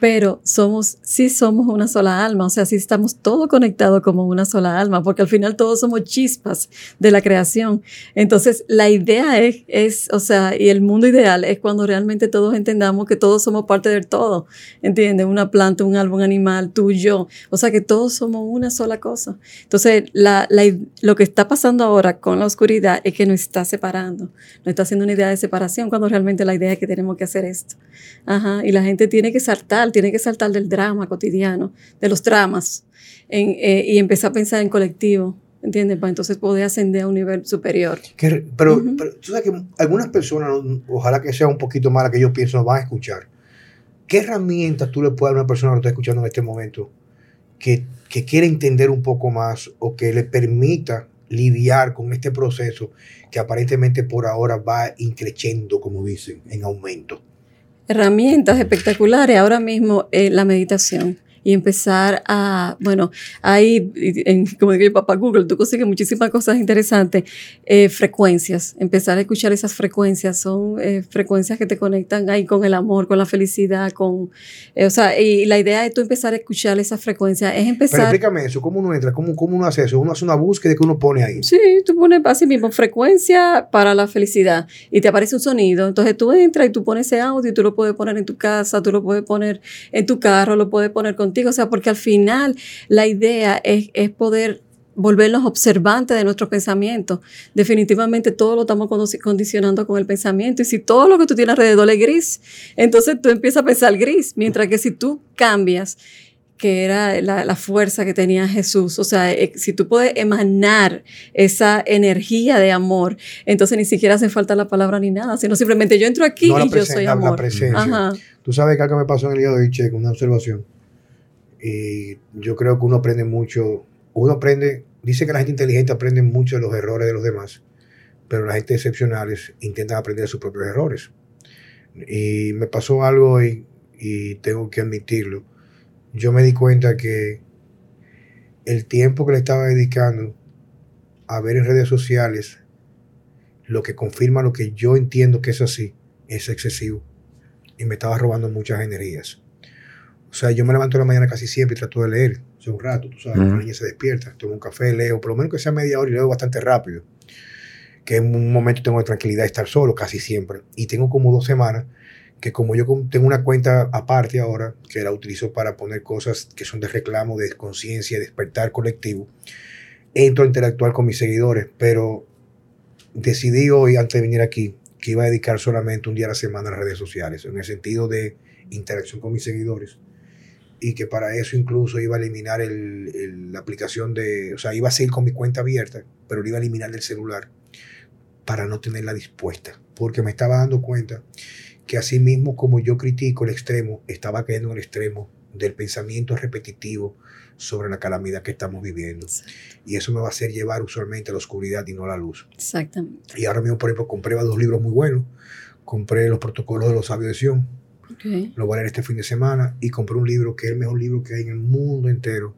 Pero somos, sí somos una sola alma, o sea, sí estamos todos conectados como una sola alma, porque al final todos somos chispas de la creación. Entonces, la idea es, es, o sea, y el mundo ideal es cuando realmente todos entendamos que todos somos parte del todo, ¿entiendes? Una planta, un árbol, un animal, tú, yo, o sea, que todos somos una sola cosa. Entonces, la, la, lo que está pasando ahora con la oscuridad es que nos está separando, nos está haciendo una idea de separación cuando realmente la idea es que tenemos que hacer esto. Ajá, y la gente tiene que saltar, tiene que saltar del drama cotidiano, de los dramas, en, eh, y empezar a pensar en colectivo. ¿Entiendes? Para entonces poder ascender a un nivel superior. Que, pero, uh -huh. pero, tú sabes que algunas personas, ojalá que sea un poquito más la que yo pienso, nos van a escuchar. ¿Qué herramientas tú le puedes dar a una persona que lo está escuchando en este momento que, que quiere entender un poco más o que le permita lidiar con este proceso que aparentemente por ahora va increciendo, como dicen, en aumento. herramientas espectaculares ahora mismo eh, la meditación y empezar a, bueno, ahí, en, como digo papá Google, tú consigues muchísimas cosas interesantes, eh, frecuencias, empezar a escuchar esas frecuencias, son eh, frecuencias que te conectan ahí con el amor, con la felicidad, con, eh, o sea, y la idea de tú empezar a escuchar esas frecuencias es empezar... Pero explícame eso, ¿cómo uno entra? ¿Cómo, cómo uno hace eso? Uno hace una búsqueda que uno pone ahí. Sí, tú pones así mismo, frecuencia para la felicidad y te aparece un sonido, entonces tú entras y tú pones ese audio y tú lo puedes poner en tu casa, tú lo puedes poner en tu carro, lo puedes poner con o sea, porque al final la idea es, poder volvernos observantes de nuestros pensamientos. Definitivamente todo lo estamos condicionando con el pensamiento. Y si todo lo que tú tienes alrededor es gris, entonces tú empiezas a pensar gris. Mientras que si tú cambias, que era la, fuerza que tenía Jesús, o sea, eh, si tú puedes emanar esa energía de amor, entonces ni siquiera hace falta la palabra ni nada, sino simplemente yo entro aquí y yo soy amor. Tú sabes que algo me pasó en el día de hoy, Che, una observación y yo creo que uno aprende mucho, uno aprende, dice que la gente inteligente aprende mucho de los errores de los demás, pero la gente excepcionales intentan aprender de sus propios errores. Y me pasó algo hoy y tengo que admitirlo. Yo me di cuenta que el tiempo que le estaba dedicando a ver en redes sociales lo que confirma lo que yo entiendo que es así, es excesivo. Y me estaba robando muchas energías. O sea, yo me levanto en la mañana casi siempre y trato de leer. O sea, un rato, tú sabes, la niña se despierta, tomo un café, leo, por lo menos que sea media hora y leo bastante rápido. Que en un momento tengo de tranquilidad de estar solo, casi siempre. Y tengo como dos semanas que como yo tengo una cuenta aparte ahora, que la utilizo para poner cosas que son de reclamo, de conciencia, despertar colectivo, entro a interactuar con mis seguidores, pero decidí hoy, antes de venir aquí, que iba a dedicar solamente un día a la semana a las redes sociales, en el sentido de interacción con mis seguidores y que para eso incluso iba a eliminar la aplicación de, o sea, iba a seguir con mi cuenta abierta, pero lo iba a eliminar del celular para no tenerla dispuesta, porque me estaba dando cuenta que así mismo como yo critico el extremo, estaba cayendo en el extremo del pensamiento repetitivo sobre la calamidad que estamos viviendo. Y eso me va a hacer llevar usualmente a la oscuridad y no a la luz. Exactamente. Y ahora mismo, por ejemplo, compré dos libros muy buenos. Compré los protocolos de los sabios de Sion, lo voy a leer este fin de semana y compré un libro que es el mejor libro que hay en el mundo entero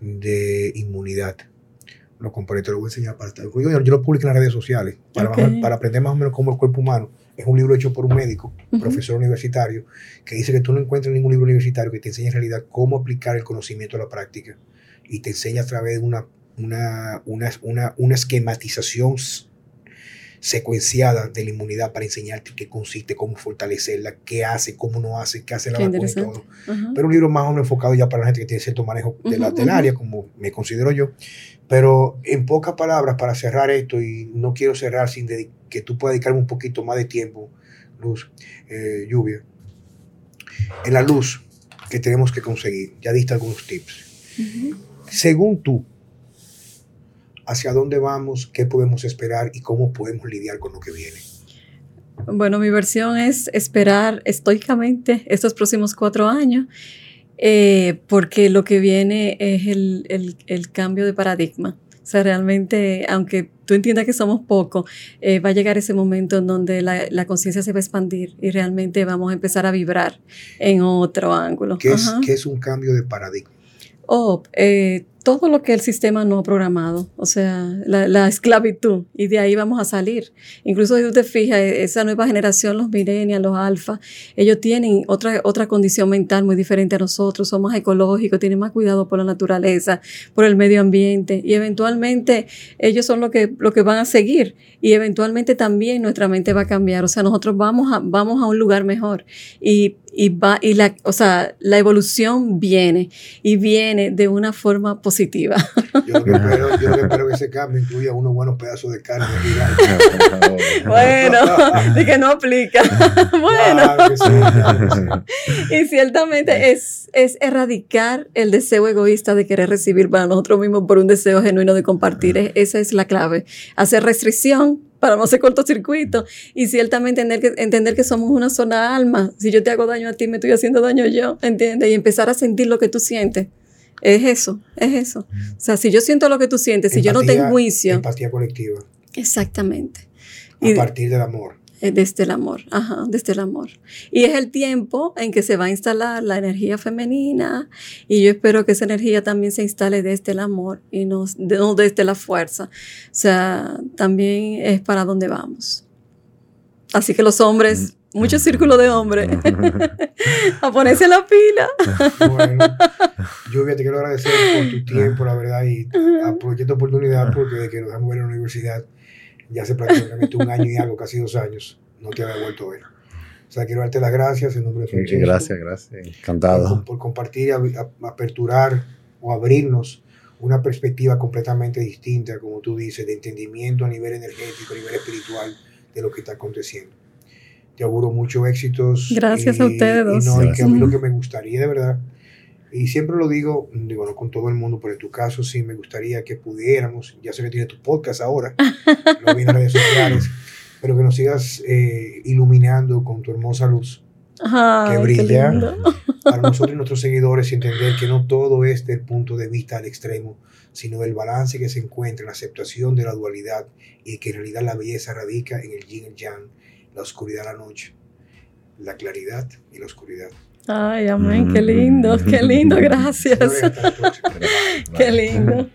de inmunidad. Lo compré, te lo voy a enseñar para estar. Yo, lo publico en las redes sociales para, para aprender más o menos cómo el cuerpo humano. Es un libro hecho por un médico, profesor universitario, que dice que tú no encuentras ningún libro universitario que te enseñe en realidad cómo aplicar el conocimiento a la práctica. Y te enseña a través de una, una, una, una, una esquematización secuenciada de la inmunidad para enseñarte qué consiste, cómo fortalecerla, qué hace, cómo no hace, qué hace la vacuna y todo. Pero un libro más o menos enfocado ya para la gente que tiene cierto manejo de la, del área, como me considero yo. Pero en pocas palabras, para cerrar esto, y no quiero cerrar sin que tú puedas dedicarme un poquito más de tiempo, Luz, eh, Lluvia, en la luz que tenemos que conseguir, ya diste algunos tips. Según tú, hacia dónde vamos, qué podemos esperar y cómo podemos lidiar con lo que viene. Bueno, mi versión es esperar estoicamente estos próximos cuatro años, eh, porque lo que viene es el, cambio de paradigma. O sea, realmente, aunque tú entiendas que somos pocos, eh, va a llegar ese momento en donde la, conciencia se va a expandir y realmente vamos a empezar a vibrar en otro ángulo. ¿Qué, es, ¿qué es, un cambio de paradigma? Oh, eh, todo lo que el sistema no ha programado, o sea, la, esclavitud, y de ahí vamos a salir. Incluso si tú te fijas, e, esa nueva generación, los millennials, los alfa, ellos tienen otra, otra condición mental muy diferente a nosotros, son más ecológicos, tienen más cuidado por la naturaleza, por el medio ambiente, y eventualmente ellos son lo que, lo que van a seguir, y eventualmente también nuestra mente va a cambiar, o sea, nosotros vamos a, vamos a un lugar mejor, y y va y la o sea la evolución viene y viene de una forma positiva. Yo lo que espero, yo espero que ese cambio incluya unos buenos pedazos de carne bueno de que no aplica. Bueno. y ciertamente es es erradicar el deseo egoísta de querer recibir para nosotros mismos por un deseo genuino de compartir. Esa es la clave. Hacer restricción para no hacer cortocircuito y ciertamente entender que, entender que somos una sola alma. Si yo te hago daño a ti, me estoy haciendo daño yo, ¿entiendes? Y empezar a sentir lo que tú sientes. Es eso, es eso. O sea, si yo siento lo que tú sientes, si yo no tengo juicio. Empatía colectiva. Exactamente. A partir del amor. Desde el amor, ajá, desde el amor. Y es el tiempo en que se va a instalar la energía femenina y yo espero que esa energía también se instale desde el amor y no, no desde la fuerza. O sea, también es para donde vamos. Así que los hombres, mm. mucho círculo de hombres, a ponerse la pila. Bueno, yo te quiero agradecer por tu tiempo, la verdad, y aproveché esta oportunidad porque de que nos damos en la universidad ya hace prácticamente un año y algo, casi dos años, no te había vuelto a ver. O sea, quiero darte las gracias en nombre de Francesco. Gracias, gracias. Encantado. Por, compartir, aperturar o abrirnos una perspectiva completamente distinta, como tú dices, de entendimiento a nivel energético, a nivel espiritual de lo que está aconteciendo. Te auguro muchos éxitos. Gracias a ustedes. Y, no, y que a mí lo que me gustaría de verdad y siempre lo digo, digo, no con todo el mundo, pero en tu caso sí me gustaría que pudiéramos, ya sé que tienes tu podcast ahora, lo vi en redes sociales, pero que nos sigas eh, iluminando con tu hermosa luz que brilla para nosotros y nuestros seguidores y entender que no todo es del punto de vista al extremo, sino del balance que se encuentra en la aceptación de la dualidad y que en realidad la belleza radica en el yin y el yang, la oscuridad la noche, la claridad y la oscuridad. Ay, amén, qué lindo, qué lindo, gracias. qué lindo.